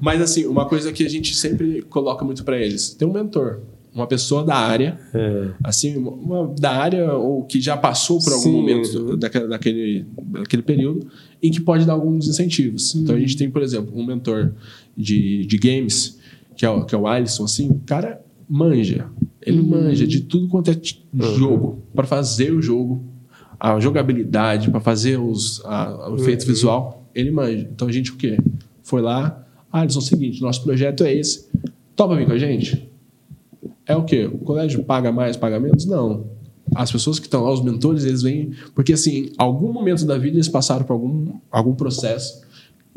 Mas assim, uma coisa que a gente sempre coloca muito para eles, tem um mentor, uma pessoa da área, É. assim, uma, uma da área ou que já passou por algum Sim. momento daquele, daquele, daquele período em que pode dar alguns incentivos. Então a gente tem, por exemplo, um mentor de, de games, que é, o, que é o Alisson, assim, o cara manja. Ele manja de tudo quanto é t- jogo, para fazer o jogo, a jogabilidade, para fazer os, a, o efeito visual, ele manja. Então a gente o quê? Foi lá, Alisson, é o seguinte, nosso projeto é esse. Topa vir com a gente? É o quê? O colégio paga mais, paga menos? Não. As pessoas que estão lá, os mentores, eles vêm. Porque, assim, algum momento da vida eles passaram por algum, algum processo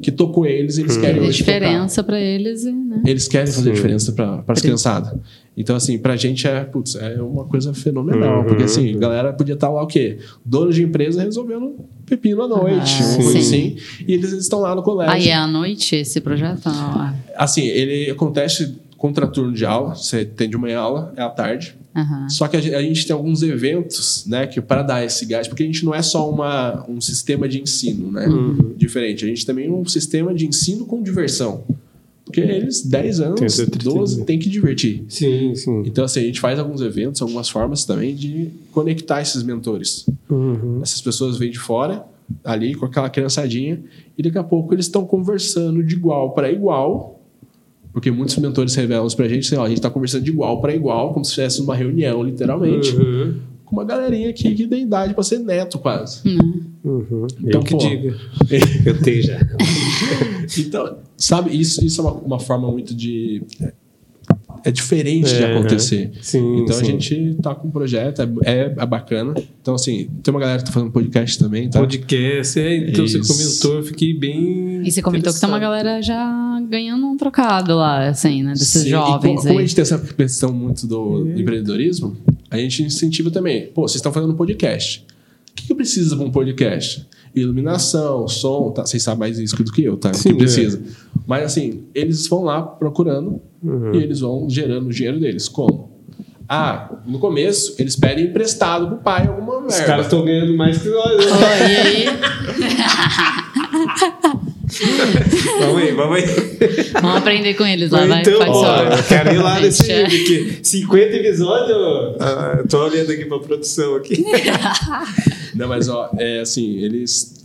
que tocou eles e eles querem Fazer hoje diferença pra eles, e, né? Eles querem fazer Sim. diferença para as criançadas. Então, assim, pra gente é, putz, é uma coisa fenomenal. Uhum. Porque, assim, a galera podia estar lá o quê? Dono de empresa resolvendo pepino à noite, Ah, sim. assim. E eles estão lá no colégio. Aí é à noite esse projeto? Não, Assim, ele acontece contra turno de aula. Você tem de manhã aula, é à tarde. Aham. Só que a gente, a gente tem alguns eventos, né, que para dar esse gás, porque a gente não é só uma, um sistema de ensino, né, Uhum. diferente. A gente também é um sistema de ensino com diversão. Porque eles, 10 Tem anos, outro 12, tipo. tem que divertir. Sim, sim. Então, assim, a gente faz alguns eventos, algumas formas também de conectar esses mentores. Uhum. Essas pessoas vêm de fora, ali com aquela criançadinha, e daqui a pouco eles estão conversando de igual para igual, porque muitos mentores revelam isso pra gente, assim, ó, a gente está conversando de igual para igual, como se estivesse numa reunião, literalmente, Uhum. com uma galerinha aqui que tem idade para ser neto, quase. Uhum. Então, eu que pô. diga. Eu tenho já. Então, sabe, isso, isso é uma, uma forma muito de. É diferente de É, acontecer. Sim, Então sim. a gente tá com um projeto, é, é, é bacana. Então, assim, tem uma galera que tá fazendo podcast também, tá? Podcast, é, então você Isso. comentou, eu fiquei bem. E você comentou que tem uma galera já ganhando um trocado lá, assim, né? Desses Sim, e jovens como, como a aí. gente tem essa questão muito do empreendedorismo, a gente incentiva também. Pô, vocês estão fazendo um podcast. O que, que precisa para um podcast? Iluminação, som, tá? Vocês sabem mais isso do que eu, tá? O Sim, que precisa. Mas assim, eles vão lá procurando Uhum. e eles vão gerando o dinheiro deles. Como? Ah, no começo, eles pedem emprestado pro pai alguma Os verba. caras estão ganhando mais que nós. né? E vamos aí, vamos aí. Vamos aprender com eles lá, vai. então, ó, eu quero ir lá nesse porque 50 episódios. ah, eu tô olhando aqui pra produção aqui. Não, mas ó, é assim, eles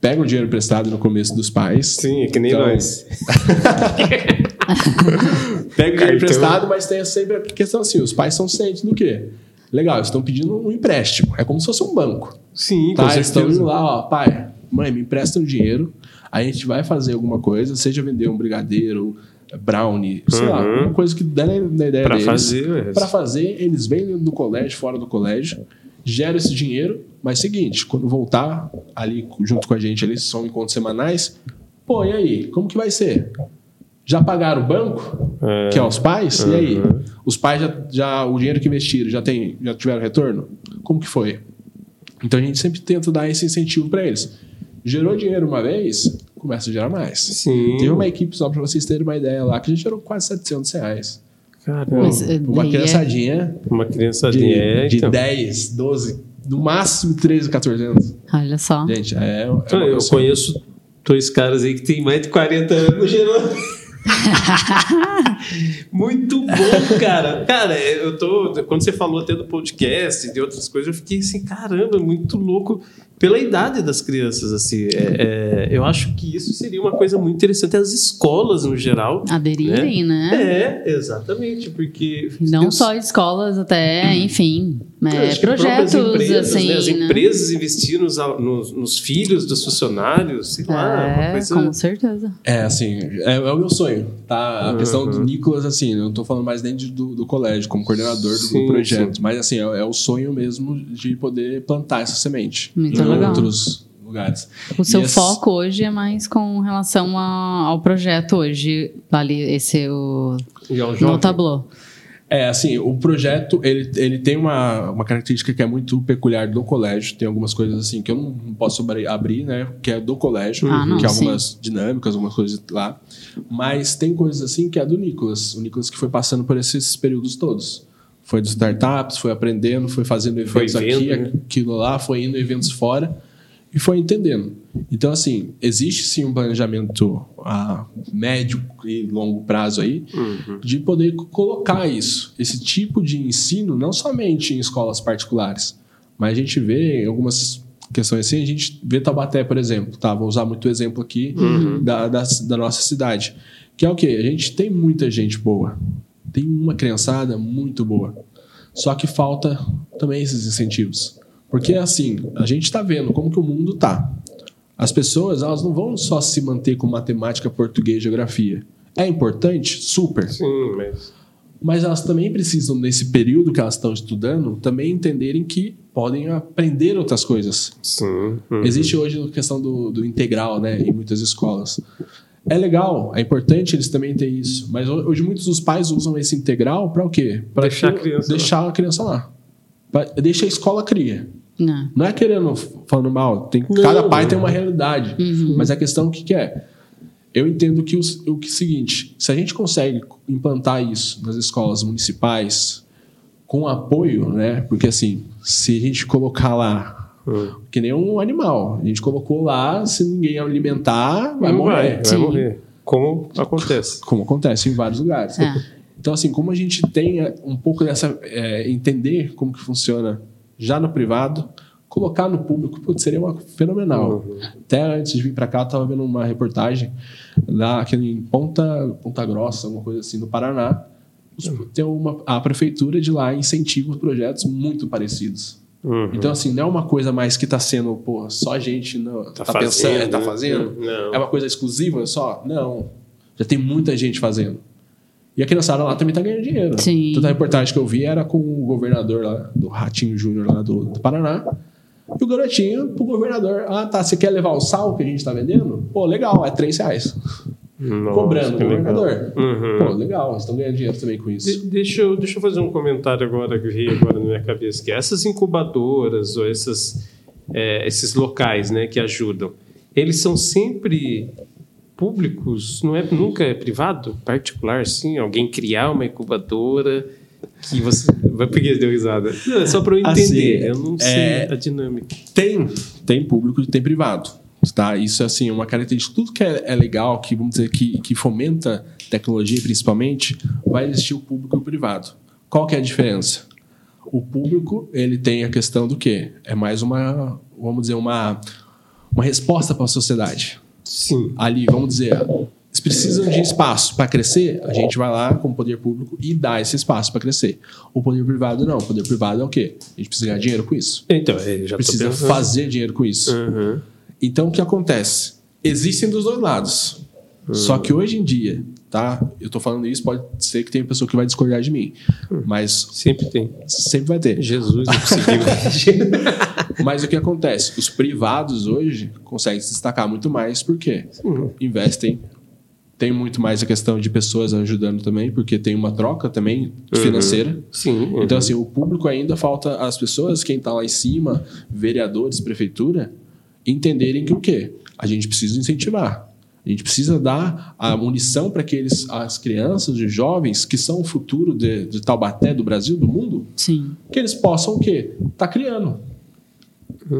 pegam o dinheiro emprestado no começo dos pais. Sim, é que nem Então, nós. Pega o dinheiro emprestado, mas tem sempre a questão assim: os pais são cientes do quê? Legal, eles estão pedindo um empréstimo. É como se fosse um banco. Sim, Tá? com Eles estão certeza. indo lá, ó, pai, mãe, me empresta um dinheiro, a gente vai fazer alguma coisa, seja vender um brigadeiro, brownie, sei lá, Uhum. uma coisa que der na, na ideia Pra deles. fazer, é. Pra fazer, eles vêm do colégio, fora do colégio, geram esse dinheiro, mas seguinte, quando voltar ali junto com a gente, ali são encontros semanais, pô, e aí, como que vai ser? Já pagaram o banco? É. que é os pais, e aí? Uhum. Os pais já, já o dinheiro que investiram já tem, já tiveram retorno? Como que foi? Então a gente sempre tenta dar esse incentivo para eles. Gerou dinheiro uma vez, começa a gerar mais. Sim. Teve uma equipe só para vocês terem uma ideia lá que a gente gerou quase 700 reais. Caramba. Mas, eh, Uma é- criançadinha Uma de, criançadinha. é, de então. 10, 12, no máximo 13, 14 anos. Olha só. Gente, é, é uma Então, eu coisa- conheço dois caras aí que tem mais de 40 anos gerando. Muito bom, cara. Cara, eu tô. Quando você falou até do podcast e de outras coisas, eu fiquei assim, caramba, muito louco pela idade das crianças, assim. É, é, eu acho que isso seria uma coisa muito interessante as escolas no geral. Aderirem, né? É, exatamente, porque Não tem só escolas, até, enfim, é, projetos empresas, assim, né? As né? empresas investir nos, nos, nos filhos dos funcionários, sei lá, uma É, coisa. com certeza. É, assim, é, é o meu sonho, tá? A questão Uhum. do Nicolas, assim, eu não tô falando mais nem de- do, do colégio, como coordenador do, Sim, projeto, mas, assim, é, é o sonho mesmo de poder plantar essa semente Muito em legal. outros lugares. O seu E esse- foco hoje é mais com relação a- ao projeto hoje, ali, esse o E ao no. Tableau. É, assim, o projeto, ele, ele tem uma, uma característica que é muito peculiar do colégio. Tem algumas coisas, assim, que eu não posso abrir, né? Que é do colégio, Ah, não, que é algumas dinâmicas, algumas coisas lá. Mas tem coisas, assim, que é do Nicolas. O Nicolas que foi passando por esses períodos todos. Foi dos startups, foi aprendendo, foi fazendo Foi eventos vendo, aqui, né? aquilo lá, foi indo em eventos fora e foi entendendo. Então, assim, existe sim um planejamento a médio e longo prazo aí Uhum. de poder co- colocar isso, esse tipo de ensino, não somente em escolas particulares, mas a gente vê em algumas questões assim, a gente vê Taubaté, por exemplo, tá? Vou usar muito o exemplo aqui da, da, da nossa cidade, que é o quê? A gente tem muita gente boa, tem uma criançada muito boa, só que falta também esses incentivos. Porque, assim, a gente está vendo como que o mundo tá. As pessoas, elas não vão só se manter com matemática, português e geografia. É importante? Super. Sim, mas. Mas elas também precisam, nesse período que elas estão estudando, também entenderem que podem aprender outras coisas. Sim. uhum. Existe hoje a questão do, do integral, né, em muitas escolas. É legal, é importante eles também terem isso. Mas ho- hoje muitos dos pais usam esse integral para o quê? Para Deixar a criança lá. deixar a criança lá. Pra- deixa a escola cria. Não. Não é querendo, falando mal. Tem, Não. cada pai tem uma realidade. Uhum. Mas a questão o que, que é? Eu entendo que o, o que é o seguinte: se a gente consegue implantar isso nas escolas municipais com apoio, né? Porque assim, se a gente colocar lá Hum. que nem um animal, a gente colocou lá, se ninguém alimentar, vai Não morrer. vai, vai morrer. Como acontece. Como acontece em vários lugares. É. Então, assim, como a gente tem é, um pouco dessa. é, entender como que funciona já no privado, colocar no público, putz, seria uma fenomenal. Uhum. Até antes de vir para cá, eu estava vendo uma reportagem lá em Ponta, Ponta Grossa, alguma coisa assim, no Paraná. Os- Tem uma, a prefeitura de lá incentiva projetos muito parecidos. Uhum. Então, assim, não é uma coisa mais que está sendo, pô, só a gente não, tá, pensando, tá né? fazendo. Não. É uma coisa exclusiva só? Não. Já tem muita gente fazendo. E a criançada lá também tá ganhando dinheiro. Sim. Toda a reportagem que eu vi era com o governador lá, do Ratinho Júnior lá do, do Paraná. E o garotinho pro governador, ah, tá, você quer levar o sal que a gente tá vendendo? Pô, legal, é 3 reais. Nossa, Cobrando o governador. Uhum. Pô, legal, eles estão ganhando dinheiro também com De- isso. deixa, eu, deixa eu fazer um comentário agora que veio agora na minha cabeça, que é essas incubadoras ou essas, é, esses locais né, que ajudam, eles são sempre públicos, não é nunca é privado, particular, sim, alguém criar uma incubadora que você vai porque deu risada. Não, é só para eu entender, Assim, eu não sei é- a dinâmica. Tem, tem público e tem privado. Tá? Isso é assim, uma característica. Tudo que é, é legal, que vamos dizer que, que fomenta tecnologia principalmente, vai existir o público e o privado. Qual que é a diferença? O público, ele tem a questão do quê? É mais uma, vamos dizer, uma, uma resposta para a sociedade. Sim. Ali, vamos dizer, eles precisam de espaço para crescer, a gente vai lá com o poder público e dá esse espaço para crescer. O poder privado não. O poder privado é o quê? A gente precisa ganhar dinheiro com isso. Então, é, já tô Precisa fazer dinheiro com isso. Uhum. Então, o que acontece? Existem dos dois lados. Só que hoje em dia, tá? Eu tô falando isso, pode ser que tenha pessoa que vai discordar de mim. Mas Sempre tem. sempre vai ter. Jesus, consegui. Mas o que acontece? Os privados hoje conseguem se destacar muito mais porque investem. Tem muito mais a questão de pessoas ajudando também, porque tem uma troca também financeira. Sim. Então, assim, o público ainda falta as pessoas, quem está lá em cima, vereadores, prefeitura, entenderem que o quê? A gente precisa incentivar. A gente precisa dar a munição para aqueles, as crianças, os jovens, que são o futuro de, de Taubaté, do Brasil, do mundo, Sim. que eles possam o quê? Tá criando.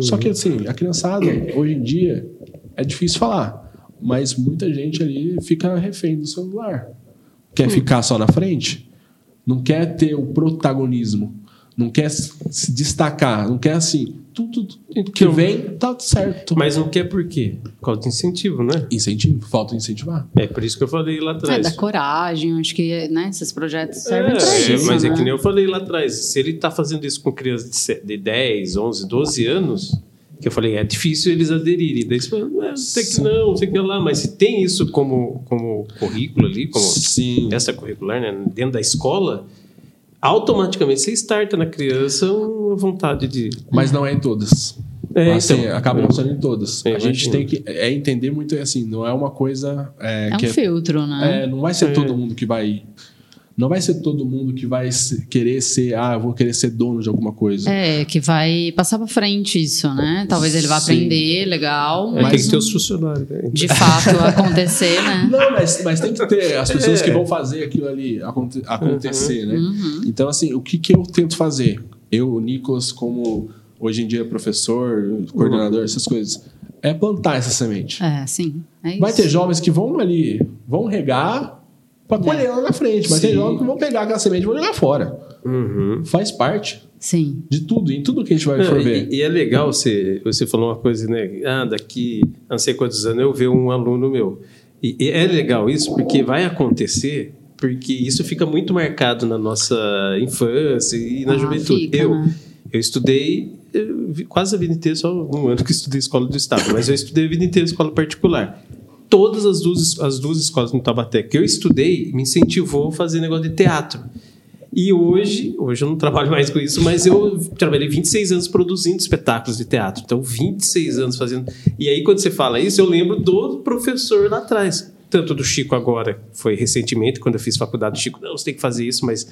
Só que, assim, a criançada, hoje em dia, é difícil falar, mas muita gente ali fica refém do celular. quer ficar só na frente, não quer ter o protagonismo, não quer se destacar, não quer assim, tudo, que vem tá certo. Mas não quer por quê? Por causa de incentivo, né? Incentivo, falta incentivar. É por isso que eu falei lá É, atrás. da coragem, acho que né, esses projetos servem pra É, isso. mas é né? que nem eu falei lá atrás. Se ele tá fazendo isso com crianças de se- de 10, 11, 12 anos, que eu falei, é difícil eles aderirem. Daí você fala, "É, sei que não, não sei que lá. Mas se tem isso como, como currículo ali, como Sim. essa curricular, né, dentro da escola, automaticamente você starta na criança uma vontade de. Mas não é em todas. É, assim, então. acaba não sendo em todas. Eu a gente tem que é entender muito assim, não é uma coisa é, É um que é- filtro, né? é, não vai ser É. todo mundo que vai não vai ser todo mundo que vai querer ser, ah, eu vou querer ser dono de alguma coisa. É, que vai passar pra frente isso, né? Talvez ele vá Sim. aprender, legal, É, mas tem que ter os funcionários. né? de fato acontecer, né? Não, mas, mas tem que ter as pessoas É. que vão fazer aquilo ali aconte- acontecer, né? Uhum. Então, assim, o que, que eu tento fazer? Eu, o Nicolas, como hoje em dia professor, coordenador, essas coisas, é plantar essa semente. É, sim. É isso. Vai ter jovens que vão ali, vão regar para colher lá na frente, mas tem Sim. jovens que vão pegar aquela semente e vão jogar fora. Uhum. Faz parte Sim. de tudo, em tudo que a gente vai Não, for ver. e, e é legal você, você falou uma coisa, né? Ah, daqui a não sei quantos anos eu ver um aluno meu. E, e é legal isso porque vai acontecer, porque isso fica muito marcado na nossa infância e na Ah, juventude. fica, eu, né? eu estudei eu quase a vida inteira, só um ano que estudei escola do Estado, mas eu estudei a vida inteira escola particular. Todas as duas, as duas escolas no Tabaté que eu estudei me incentivou a fazer negócio de teatro. E hoje, hoje eu não trabalho mais com isso, mas eu trabalhei 26 anos produzindo espetáculos de teatro. Então, 26 anos fazendo. E aí, quando você fala isso, eu lembro do professor lá atrás. Tanto do Chico agora, foi recentemente, quando eu fiz faculdade do Chico, não, você tem que fazer isso, mas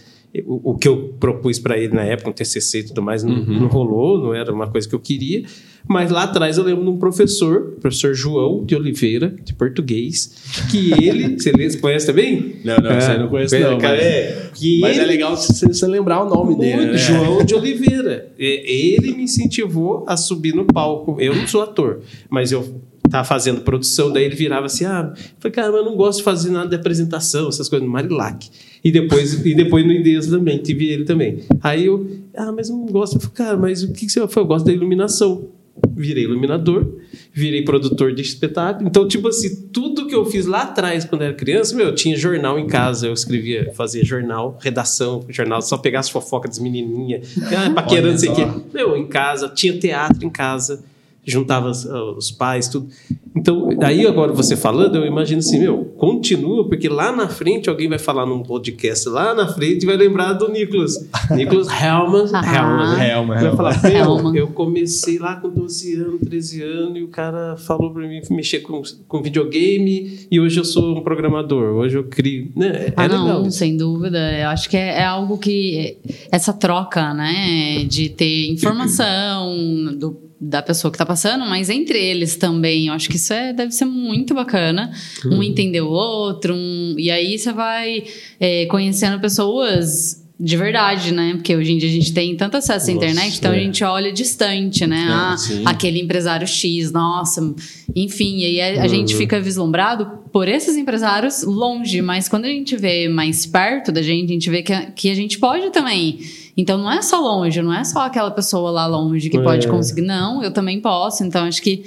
o, o que eu propus para ele na época, um TCC e tudo mais, não, não rolou, não era uma coisa que eu queria. Mas lá atrás eu lembro de um professor, professor João de Oliveira, de português, que ele. Você você conhece também? Não, não, eu não conheço, não, Cara, mas- é, que Mas é ele- legal você, você lembrar o nome dele. né? João de Oliveira. É, Ele me incentivou a subir no palco. Eu não sou ator, mas eu tava fazendo produção, daí ele virava assim: ah, falei, cara, mas eu não gosto de fazer nada de apresentação, essas coisas, no Marilac. E depois, e depois no Indes também, tive ele também. Aí eu, ah, mas eu não gosto. Eu falei, cara, mas o que, que você foi? Eu gosto da iluminação. Virei iluminador, virei produtor de espetáculo. Então, tipo assim, tudo que eu fiz lá atrás, quando era criança, meu, eu tinha jornal em casa, eu escrevia, fazia jornal, redação, jornal, só pegar as fofocas das menininhas, ah, paquerando, não sei o quê. Meu, em casa, tinha teatro em casa, juntava os, os pais, tudo. Então, aí agora você falando, eu imagino assim, meu, continua, porque lá na frente alguém vai falar num podcast lá na frente e vai lembrar do Nicolas. Nicolas Helman. Ah. Helman, né? Helman, Vai falar, meu, Helman. eu comecei lá com 12 anos, 13 anos, e o cara falou pra mim mexer com, com videogame, e hoje eu sou um programador, hoje eu crio. Né? É Ah, legal não, sem dúvida. Eu acho que é, é algo que. Essa troca, né? De ter informação do, da pessoa que tá passando, mas entre eles também. Eu acho que isso é, deve ser muito bacana. Um entender o outro. um- e aí você vai é, conhecendo pessoas. De verdade, né? Porque hoje em dia a gente tem tanto acesso à Nossa, internet, então a é. gente olha distante, né? É, ah, sim. aquele empresário X, nossa, enfim, e aí a, a gente Uhum. fica vislumbrado por esses empresários longe, mas quando a gente vê mais perto da gente, a gente vê que a, que a gente pode também. Então não é só longe, não é só aquela pessoa lá longe que pode É. conseguir, não, eu também posso. Então acho que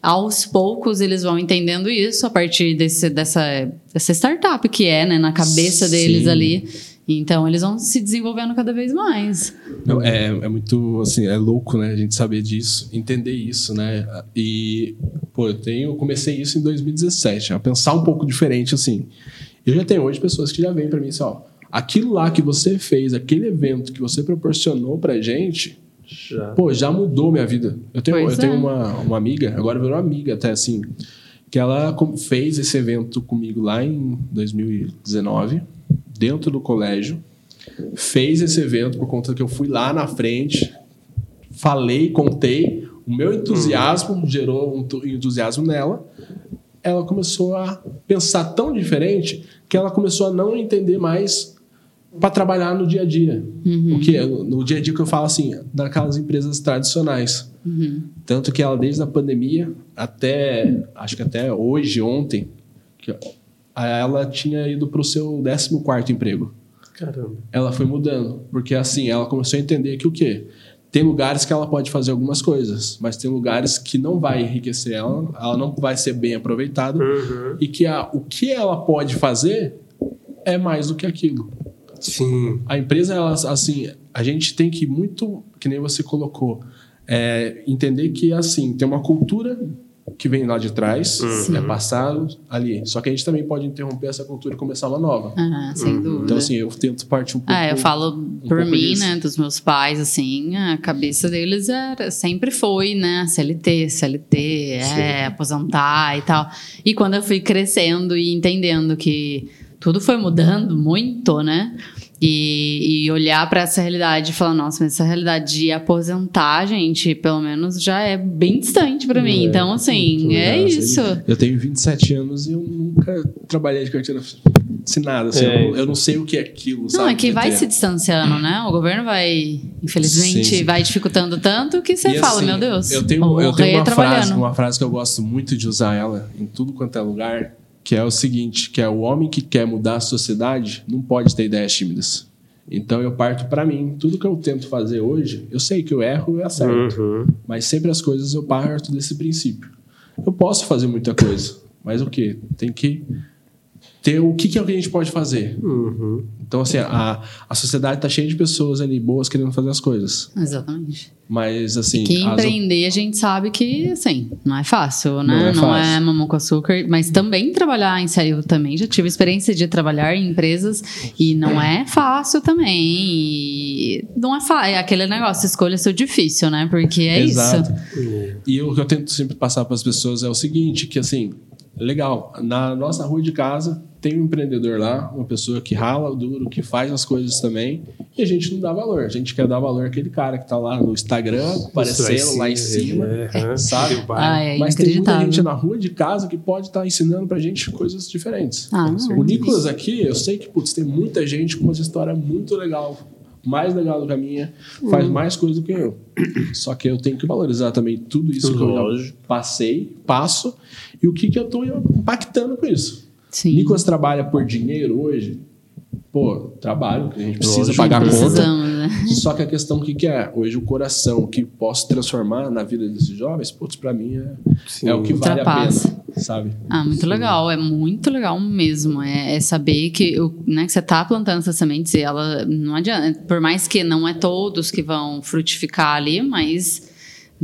aos poucos eles vão entendendo isso a partir desse, dessa, dessa startup que é, né, na cabeça deles Sim. ali. Então eles vão se desenvolvendo cada vez mais. É, é muito, assim, é louco, né? A gente saber disso, entender isso, né? E, pô, eu tenho, eu comecei isso em 2017, a pensar um pouco diferente, assim. Eu já tenho hoje pessoas que já vêm pra mim assim, ó, aquilo lá que você fez, aquele evento que você proporcionou pra gente, Já. pô, já mudou minha vida. Eu tenho, Pois eu tenho é. uma, uma amiga, agora virou amiga até, assim, que ela fez esse evento comigo lá em 2019, dentro do colégio, fez esse evento por conta que eu fui lá na frente, falei, contei, o meu entusiasmo gerou um tu- entusiasmo nela. Ela começou a pensar tão diferente que ela começou a não entender mais para trabalhar no dia a dia. O que no dia a dia que eu falo assim, daquelas empresas tradicionais. Tanto que ela desde a pandemia até acho que até hoje, ontem, que ela tinha ido pro seu 14 emprego. Caramba. Ela foi mudando, porque assim, ela começou a entender que o quê? Tem lugares que ela pode fazer algumas coisas, mas tem lugares que não vai enriquecer ela, ela não vai ser bem aproveitada Uhum. e que a, o que ela pode fazer é mais do que aquilo. Sim. A empresa, ela, assim, a gente tem que muito, que nem você colocou, é, entender que assim tem uma cultura que vem lá de trás, Sim. é passado ali. Só que a gente também pode interromper essa cultura e começar uma nova. Ah, sem dúvida. Então assim, eu tento partir um pouco. Ah, eu falo por pouco mim, disso. né, dos meus pais, assim, a cabeça deles era, sempre foi, né, CLT, CLT, é, aposentar e tal. E quando eu fui crescendo e entendendo que tudo foi mudando muito, né, e, e olhar para essa realidade e falar, nossa, mas essa realidade de aposentar, gente, pelo menos já é bem distante para mim. É, Então, assim, é Nossa, isso. Eu tenho 27 anos e eu nunca trabalhei de carteira assinada. Assim, É. eu, não- eu não sei o que é aquilo. Não, sabe, é que vai ter. se distanciando, né? O governo vai, infelizmente, Sim, sim. vai dificultando tanto que você E, fala, assim, meu Deus, Eu tenho, eu tenho uma, frase, uma frase que eu gosto muito de usar ela em tudo quanto é lugar, que é o seguinte, que é o homem que quer mudar a sociedade não pode ter ideias tímidas. Então eu parto para mim, tudo que eu tento fazer hoje, eu sei que eu erro e acerto, Uhum. mas sempre as coisas eu parto desse princípio. Eu posso fazer muita coisa, mas o que? Tem que ter o que, que é o que a gente pode fazer. Uhum. Então, assim, a, a sociedade tá cheia de pessoas ali boas querendo fazer as coisas. Exatamente. Mas, assim. Que as empreender, a gente sabe que, assim, não é fácil, né? Não é fácil. mamão com açúcar. Mas também trabalhar em série, eu também já tive experiência de trabalhar em empresas e não é fácil também. E não é fácil. É aquele negócio, escolha seu difícil, né? Porque é Exato. isso. E o que eu tento sempre passar para as pessoas é o seguinte, que assim, legal, na nossa rua de casa tem um empreendedor lá, uma pessoa que rala duro, que faz as coisas também, e a gente não dá valor. A gente quer dar valor àquele cara que tá lá no Instagram, aparecendo lá em cima, É, sabe? Ah, é Mas tem muita gente na rua de casa que pode estar ensinando pra gente coisas diferentes. Ah, não. O Nicolas aqui, eu sei que putz, tem muita gente com uma história muito legal, mais legal do que a minha, faz mais coisa do que eu. Só que eu tenho que valorizar também tudo isso que eu já passei, passo, e o que, que eu estou impactando com isso. Sim. Nicolas trabalha por dinheiro hoje? Pô, trabalho, que a gente precisa Lógico. pagar a conta. Né? Só que a questão o que, que é? Hoje o coração que posso transformar na vida desses jovens, putz, pra mim é, Sim. é o que vale a pena, sabe? Ah, muito legal, é muito legal mesmo. É, é saber que, o- né, que você tá plantando essas sementes e ela não adianta. Por mais que não é todos que vão frutificar ali, mas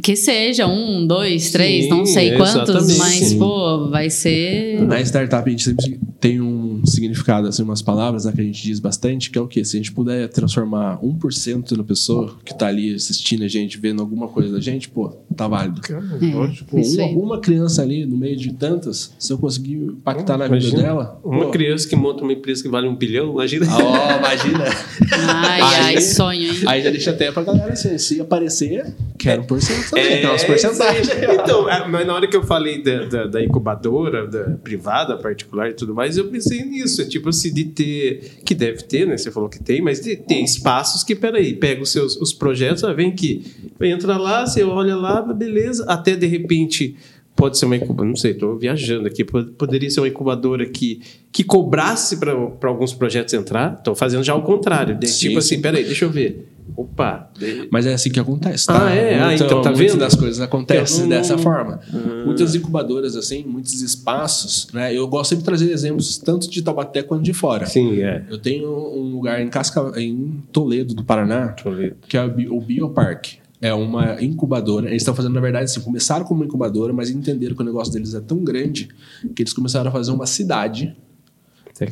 que seja um, dois, três, Sim, não sei quantos, exatamente. mas Sim. pô, vai ser. Na startup a gente sempre tem um significado, assim, umas palavras né, que a gente diz bastante, que é o quê? Se a gente puder transformar 1% na pessoa que tá ali assistindo a gente, vendo alguma coisa da gente, pô, tá válido. Cara, lógico. Pô, Isso uma, uma criança ali, no meio de tantas, se eu conseguir impactar na vida dela... Uma pô, criança que monta uma empresa que vale um bilhão, imagina. Ó, imagina. Ai, Aí- ai, sonho, hein? Aí já deixa até pra galera assim, se aparecer, quero um por cento também, É, tem umas porcentagens. Então, é, mas na hora que eu falei da, da, da incubadora, da privada, particular e tudo mais, eu pensei nisso. É tipo assim, de ter, que deve ter, né? Você falou que tem, mas de ter espaços que, peraí, pega os seus os projetos, ah, vem aqui, entra lá, você olha lá, beleza, até de repente. Pode ser uma incubadora, não sei, estou viajando aqui. po- Poderia ser uma incubadora que, que cobrasse para alguns projetos entrar. Estou fazendo já o contrário. de- Sim, tipo sim. assim, peraí, deixa eu ver. Opa, de- Mas é assim que acontece, tá? Ah, é? Ah, então tá vendo? das coisas acontecem não- dessa forma. Ah. Muitas incubadoras, assim, muitos espaços, né? Eu gosto sempre de trazer exemplos tanto de Taubaté quanto de fora. sim, é. Eu tenho um lugar em, Casca... em Toledo, do Paraná, Toledo. que é o Bi- o Biopark. É uma incubadora. Eles estão fazendo, na verdade, assim, começaram como uma incubadora, mas entenderam que o negócio deles é tão grande que eles começaram a fazer uma cidade.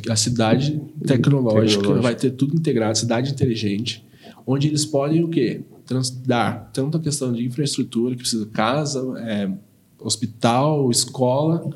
A cidade tecnológica, Tecnológica. vai ter tudo integrado, cidade inteligente, onde eles podem o quê? Trans- dar tanto a questão de infraestrutura, que precisa de casa, é, hospital, escola,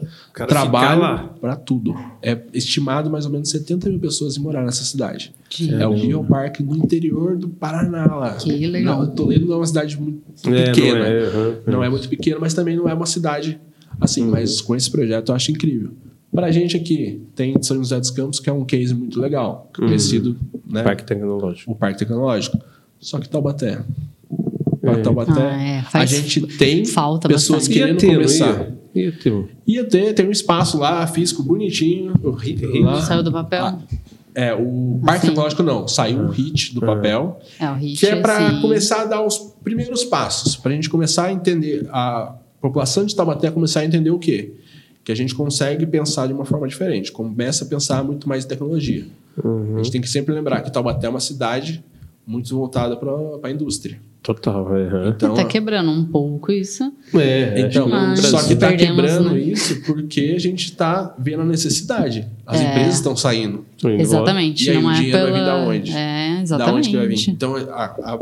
trabalho, para tudo. É estimado mais ou menos 70 mil pessoas em morar nessa cidade. Que- É o Bioparque no interior do Paraná lá. Que legal. Não, Toledo não é uma cidade muito É, pequena. não é, aham. Não é muito pequena, mas também não é uma cidade assim. Mas com esse projeto eu acho incrível. Pra gente aqui, tem São José dos Campos, que é um case muito legal. Conhecido, né? Parque Tecnológico. O Parque Tecnológico. Só que Taubaté. É. Taubaté, Ah, é, a gente tem falta pessoas bastante. querendo Ia ter, começar. ia? Ia ter um. Ia ter, tem um espaço lá, físico bonitinho. O HIT lá. Saiu do papel? Ah, é, o Parque Sim. Tecnológico não, saiu o HIT do papel. É, o hit Que é para assim, começar a dar os primeiros passos, para a gente começar a entender, a população de Taubaté começar a entender o quê? Que a gente consegue pensar de uma forma diferente, começa a pensar muito mais em tecnologia. A gente tem que sempre lembrar que Taubaté é uma cidade muito voltada para a indústria. Total, é. Então, Tá quebrando um pouco isso. É, então, Mas só que está quebrando né? isso porque a gente está vendo a necessidade. As É. empresas estão saindo. Exatamente. E aí não o é dinheiro pela... vai vir da onde? É, Da onde que vai vir? exatamente. Então, a, a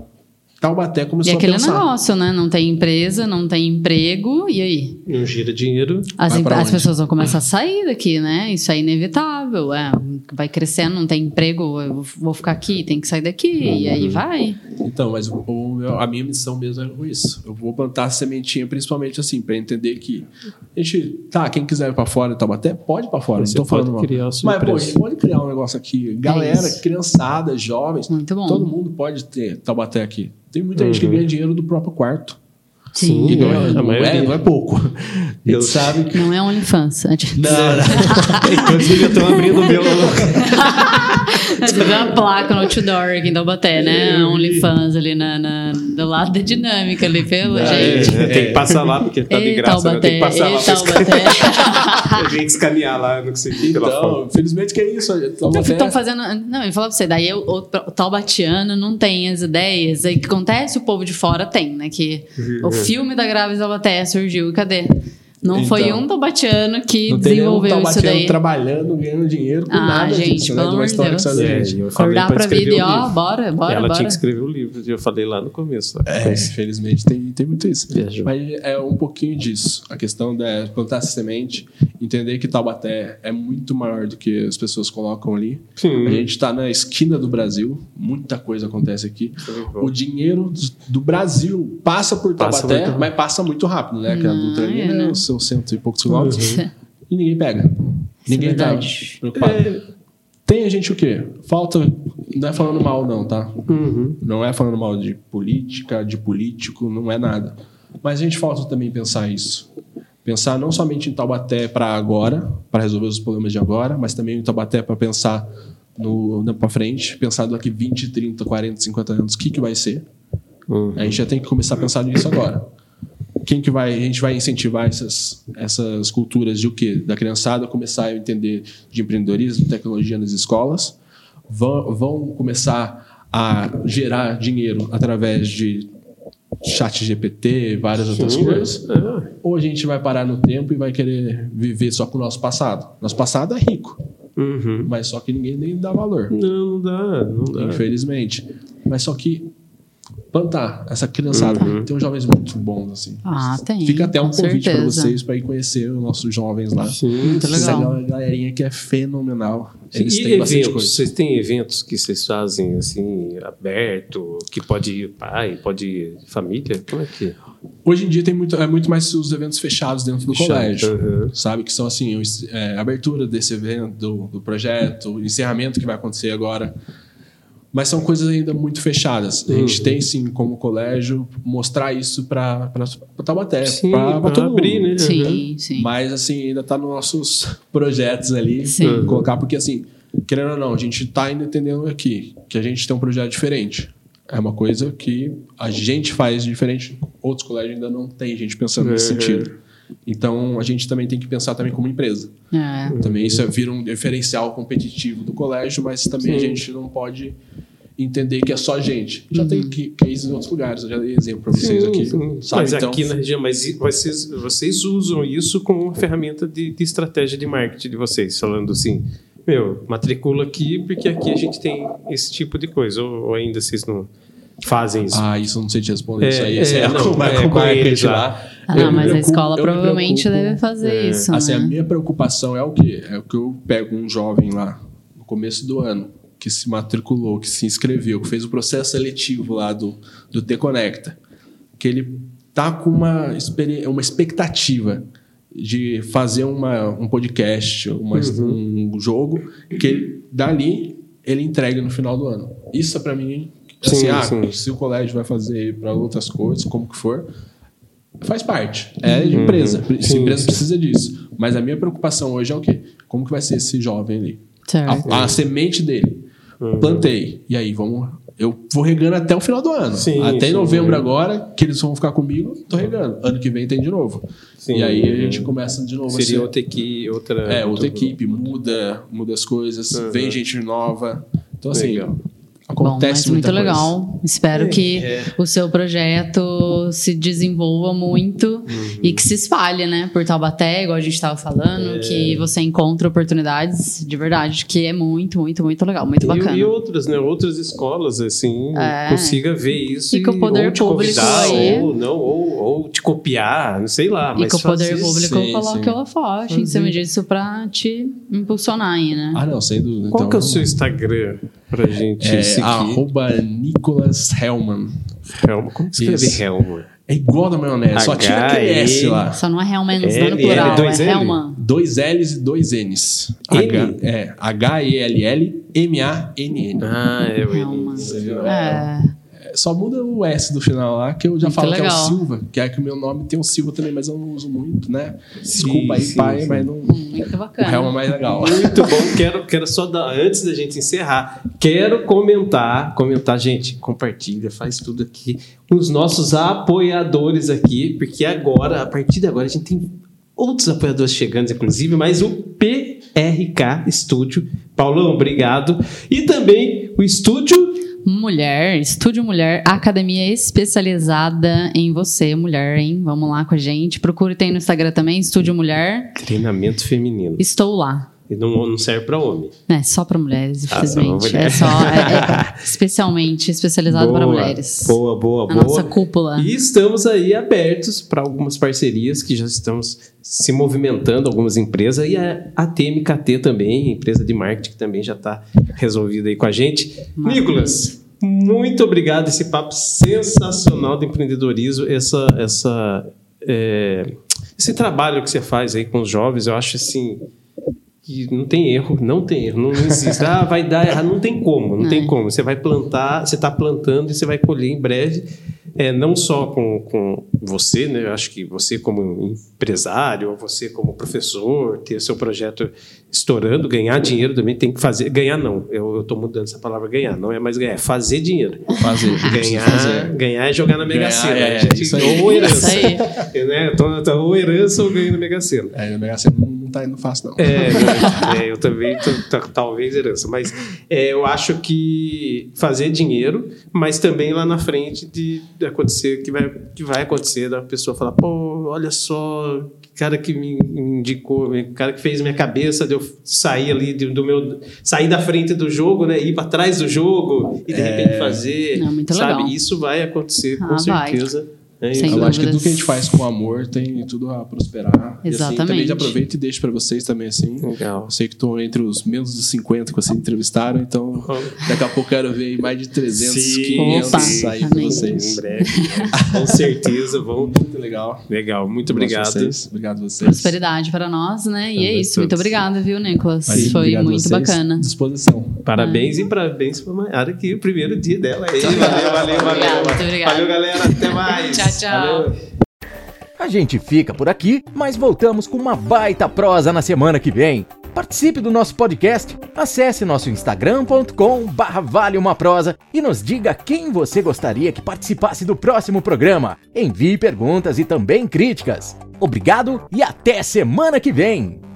Taubaté E começou a aquele pensar. negócio, né? Não tem empresa, não tem emprego, e aí? Não gira dinheiro. As, as pessoas vão começar a sair daqui, né? Isso é inevitável. É, vai crescendo, não tem emprego, eu vou ficar aqui, tem que sair daqui, e Uhum. aí vai. Então, mas o, a minha missão mesmo é isso. Eu vou plantar a sementinha, principalmente assim, para entender que a gente, tá, quem quiser ir para fora de Taubaté, pode ir para fora. Você não tô falando criar a Mas, pô, a gente pode criar um negócio aqui. Galera, isso. criançada, jovens. Muito bom. Todo mundo pode ter Taubaté aqui. Tem muita gente que Uhum. ganha dinheiro do próprio quarto. Sim. E não, é, a não, maioria. é, não é pouco. Eu- gente sabe que. Não é OnlyFans. Não, não. Inclusive, eu tô abrindo o meu. Você vê uma placa no outdoor aqui em Taubaté, né? OnlyFans ali na, na- do lado da dinâmica ali, pela É, gente. Tem que passar lá, porque tá de graça. né? Tem que passar lá pra escanear. Taubaté. Eu tenho que escanear lá, não consegui pela foto. Então, felizmente que é isso. Taubaté- Estão fazendo. Não, eu falar pra você, daí o, o, o taubatiano não tem as ideias. Aí o que acontece, o povo de fora tem, né? Que o filme da Grávida de Taubaté surgiu, e cadê? Não foi Então, um taubatiano que Não desenvolveu isso taubatiano daí. trabalhando, ganhando dinheiro com Ah, nada gente, disso, pelo né? De uma história que Deus. saiu da É, eu falei Acordar pra pra escrever vida e ó, bora, bora, Ela bora. tinha que escrever o livro, eu falei lá no começo. É, infelizmente tem, tem muito isso. Viajou. Mas é um pouquinho disso. A questão da plantar essa semente, entender que Taubaté é muito maior do que as pessoas colocam ali. Sim. A gente está na esquina do Brasil, muita coisa acontece aqui. O dinheiro do Brasil passa por Passa Taubaté, muito mas passa muito rápido, né? Que a Ah, ali é, né? Seus cento e poucos quilômetros. É- E ninguém pega. Ninguém tá verdade. preocupado. É. Tem a gente o quê? Falta. Não é falando mal, não, tá? Uhum. Não é falando mal de política, de político, não é nada. Mas a gente falta também pensar isso. Pensar não somente em Taubaté para agora, para resolver os problemas de agora, mas também em Taubaté para pensar no, para frente, pensar daqui 20, 30, 40, 50 anos, o que, que vai ser. Uhum. A gente já tem que começar a pensar nisso agora. Quem que vai, a gente vai incentivar essas, essas culturas de o quê? Da criançada começar a entender de empreendedorismo, tecnologia nas escolas, vão, vão começar a gerar dinheiro através de chat GPT, várias outras Sim, coisas, é. ou a gente vai parar no tempo e vai querer viver só com o nosso passado. Nosso passado é rico, Uhum. mas só que ninguém nem dá valor Não, não dá, não dá. infelizmente. Mas só que plantar essa criançada. Tem uns jovens muito bons, assim. Ah, tem, Fica até um convite para vocês para ir conhecer os nossos jovens lá. Sim, Muito legal. Essa galerinha que é fenomenal. Eles e têm bastante eventos? coisa. Vocês têm eventos que vocês fazem assim, aberto, que pode ir pai, pode ir família? Como é que é? Hoje em dia tem muito, é muito mais os eventos fechados dentro do Fechado, colégio. uhum. Sabe? Que são assim, é, a abertura desse evento, do, do projeto, o encerramento que vai acontecer agora. Mas são coisas ainda muito fechadas. A Uhum. gente tem, sim, como colégio, mostrar isso para Taubaté, Sim, para pra todo abrir, mundo. né? Sim, sim. Mas, assim, ainda tá nos nossos projetos ali. Sim. Colocar, porque, assim, querendo ou não, a gente tá ainda entendendo aqui que a gente tem um projeto diferente. É uma coisa que a gente faz diferente. Outros colégios ainda não tem gente pensando nesse Uhum. sentido. Então, a gente também tem que pensar também como empresa. É. Também isso é- vira um diferencial competitivo do colégio, mas também a Sim. gente não pode entender que é só a gente. Já Uhum. tem que- cases em outros lugares, eu já dei exemplo para vocês Sim, aqui. sim. Sabe? Mas então, aqui na região, mas e- vocês, vocês usam isso como uma ferramenta de, de estratégia de marketing de vocês, falando assim, meu, matricula aqui porque aqui a gente tem esse tipo de coisa, ou, ou ainda vocês não fazem isso? Ah, isso eu não sei te responder. É, isso aí é, isso é, não, é, com eles lá. Ah, Eu mas a escola provavelmente preocupo- deve fazer É. isso, Assim, a né? minha preocupação é o quê? É o que eu pego um jovem lá no começo do ano que se matriculou, que se inscreveu, que fez o processo seletivo lá do, do T Conecta, que ele tá com uma, uma expectativa de fazer uma, um podcast, uma, Uhum. um jogo, que ele, dali ele entrega no final do ano. Isso para mim, assim, Sim, ah, sim. se o colégio vai fazer para outras coisas, como que for, faz parte. É de empresa. Essa Uhum. Sim, empresa sim. precisa disso. Mas a minha preocupação hoje é o quê? Como que vai ser esse jovem ali? Certo. A, a semente dele. Uhum. Plantei. E aí, vamos. Eu vou regando até o final do ano. Sim, até sim. em novembro agora, que eles vão ficar comigo, tô regando. Ano que vem tem de novo. Sim. E aí a gente começa de novo Seria ser- outra equipe, outra. é, outra outra- equipe, muda, muda as coisas, Uhum. vem gente nova. Então, assim, Legal. Bom, acontece mas muito muita coisa. legal. Espero É, que é. o seu projeto se desenvolva muito Uhum. e que se espalhe, né? Por Taubaté, igual a gente estava falando, É. que você encontre oportunidades de verdade, que é muito, muito, muito legal, muito bacana. E, e outras, né? Outras escolas, assim, É. consiga ver isso E que o poder ou te público convidar, aí- ou não, ou, ou te copiar, não sei lá. E mas que o poder público sim, coloque sim. o forte em cima disso pra te impulsionar aí, né? Ah, não, sem dúvida. Qual então, que é o seu Instagram pra gente É, seguir? arroba Nicolas Hellman. Helma. Como que escreve Isso. Helma? É igual da maionese, só tira aquele S lá. Só não é Hellmans, não L, no plural, dois é L? Hellman. Dois L's e dois N's. H, é, H-E-L-L-M-A-N-N. Ah, é o Hellman. Você viu? É, É, Só muda o S do final lá, que eu já Muito falo que é o legal. Silva, que é que o meu nome tem o Silva também, mas eu não uso muito, né? Desculpa aí, sim, pai, sim. mas não. muito O bacana. Helma é mais legal. Muito bom. Quero, quero só dar, antes da gente encerrar, quero comentar, comentar, gente, compartilha, faz tudo aqui, os nossos apoiadores aqui, porque agora, a partir de agora, a gente tem outros apoiadores chegando, inclusive, mas o PRK Studio. Paulão, obrigado. E também o Estúdio Mulher, Estúdio Mulher, academia especializada em você, mulher, hein? Vamos lá com a gente. Procure, tem no Instagram também, Estúdio Mulher. Treinamento Feminino. Estou lá. E não, não serve para homem. É só para mulheres, Ah, infelizmente. mulher. É só é, é especialmente especializado para mulheres. Boa, boa, A boa. nossa cúpula. E estamos aí abertos para algumas parcerias que já estamos se movimentando, algumas empresas, e a ATMKT também, empresa de marketing que também já está resolvida aí com a gente. Maravilha. Nicolas, muito obrigado esse papo sensacional de empreendedorismo, essa, essa, é, esse trabalho que você faz aí com os jovens, eu acho assim que não tem erro, não tem erro, não, existe. Ah, vai dar errado, não tem como, não tem É. como. Você vai plantar, você está plantando e você vai colher em breve. É, não só com, com você, né? Eu acho que você como empresário, ou você como professor, ter seu projeto estourando, ganhar dinheiro também tem que fazer. Ganhar não, eu estou mudando essa palavra ganhar, não é mais ganhar, é fazer dinheiro. Fazer. Ganhar, fazer. ganhar é jogar na Mega Sena. é, a gente- isso aí. ou herança. Isso aí. Né? Então, então, ou herança ou ganho na Mega Sena. É, o negócio não, não tá indo fácil, não. É? É, eu também, t- t- talvez herança, mas é, eu acho que fazer dinheiro, mas também lá na frente de, de acontecer, que vai, que vai acontecer, da pessoa falar, pô, olha só, que cara que me indicou, o cara que fez minha cabeça de eu sair ali do, do meu, sair da frente do jogo, né, ir para trás do jogo e de repente fazer, É muito sabe? legal. Isso vai acontecer com Ah, vai. certeza. Né? Sem Eu acho que dúvidas. tudo que a gente faz com amor tem tudo a prosperar. E assim, também Exatamente. já aproveito e deixo pra vocês também, assim. Legal. Eu sei que estou entre os menos de 50 que vocês entrevistaram, então daqui a pouco quero ver aí mais de 300, Sim, 500 Opa, sair com amém. Em vocês. breve, com certeza vão. Muito legal. Legal, muito obrigado. vocês. Obrigado a vocês. Prosperidade para nós, né? E é Também isso. Muito todos. obrigada, viu, Nicolas? Mas Foi obrigado a muito vocês. bacana. Disposição. Parabéns e parabéns pra Mayara que o primeiro dia dela aí. Valeu, valeu, valeu. Obrigada, muito obrigada. Valeu, galera. Até mais. Tchau, tchau. Valeu. A gente fica por aqui, mas voltamos com uma baita prosa na semana que vem. Participe do nosso podcast, acesse nosso instagram.com barra vale uma prosa e nos diga quem você gostaria que participasse do próximo programa. Envie perguntas e também críticas. Obrigado e até semana que vem!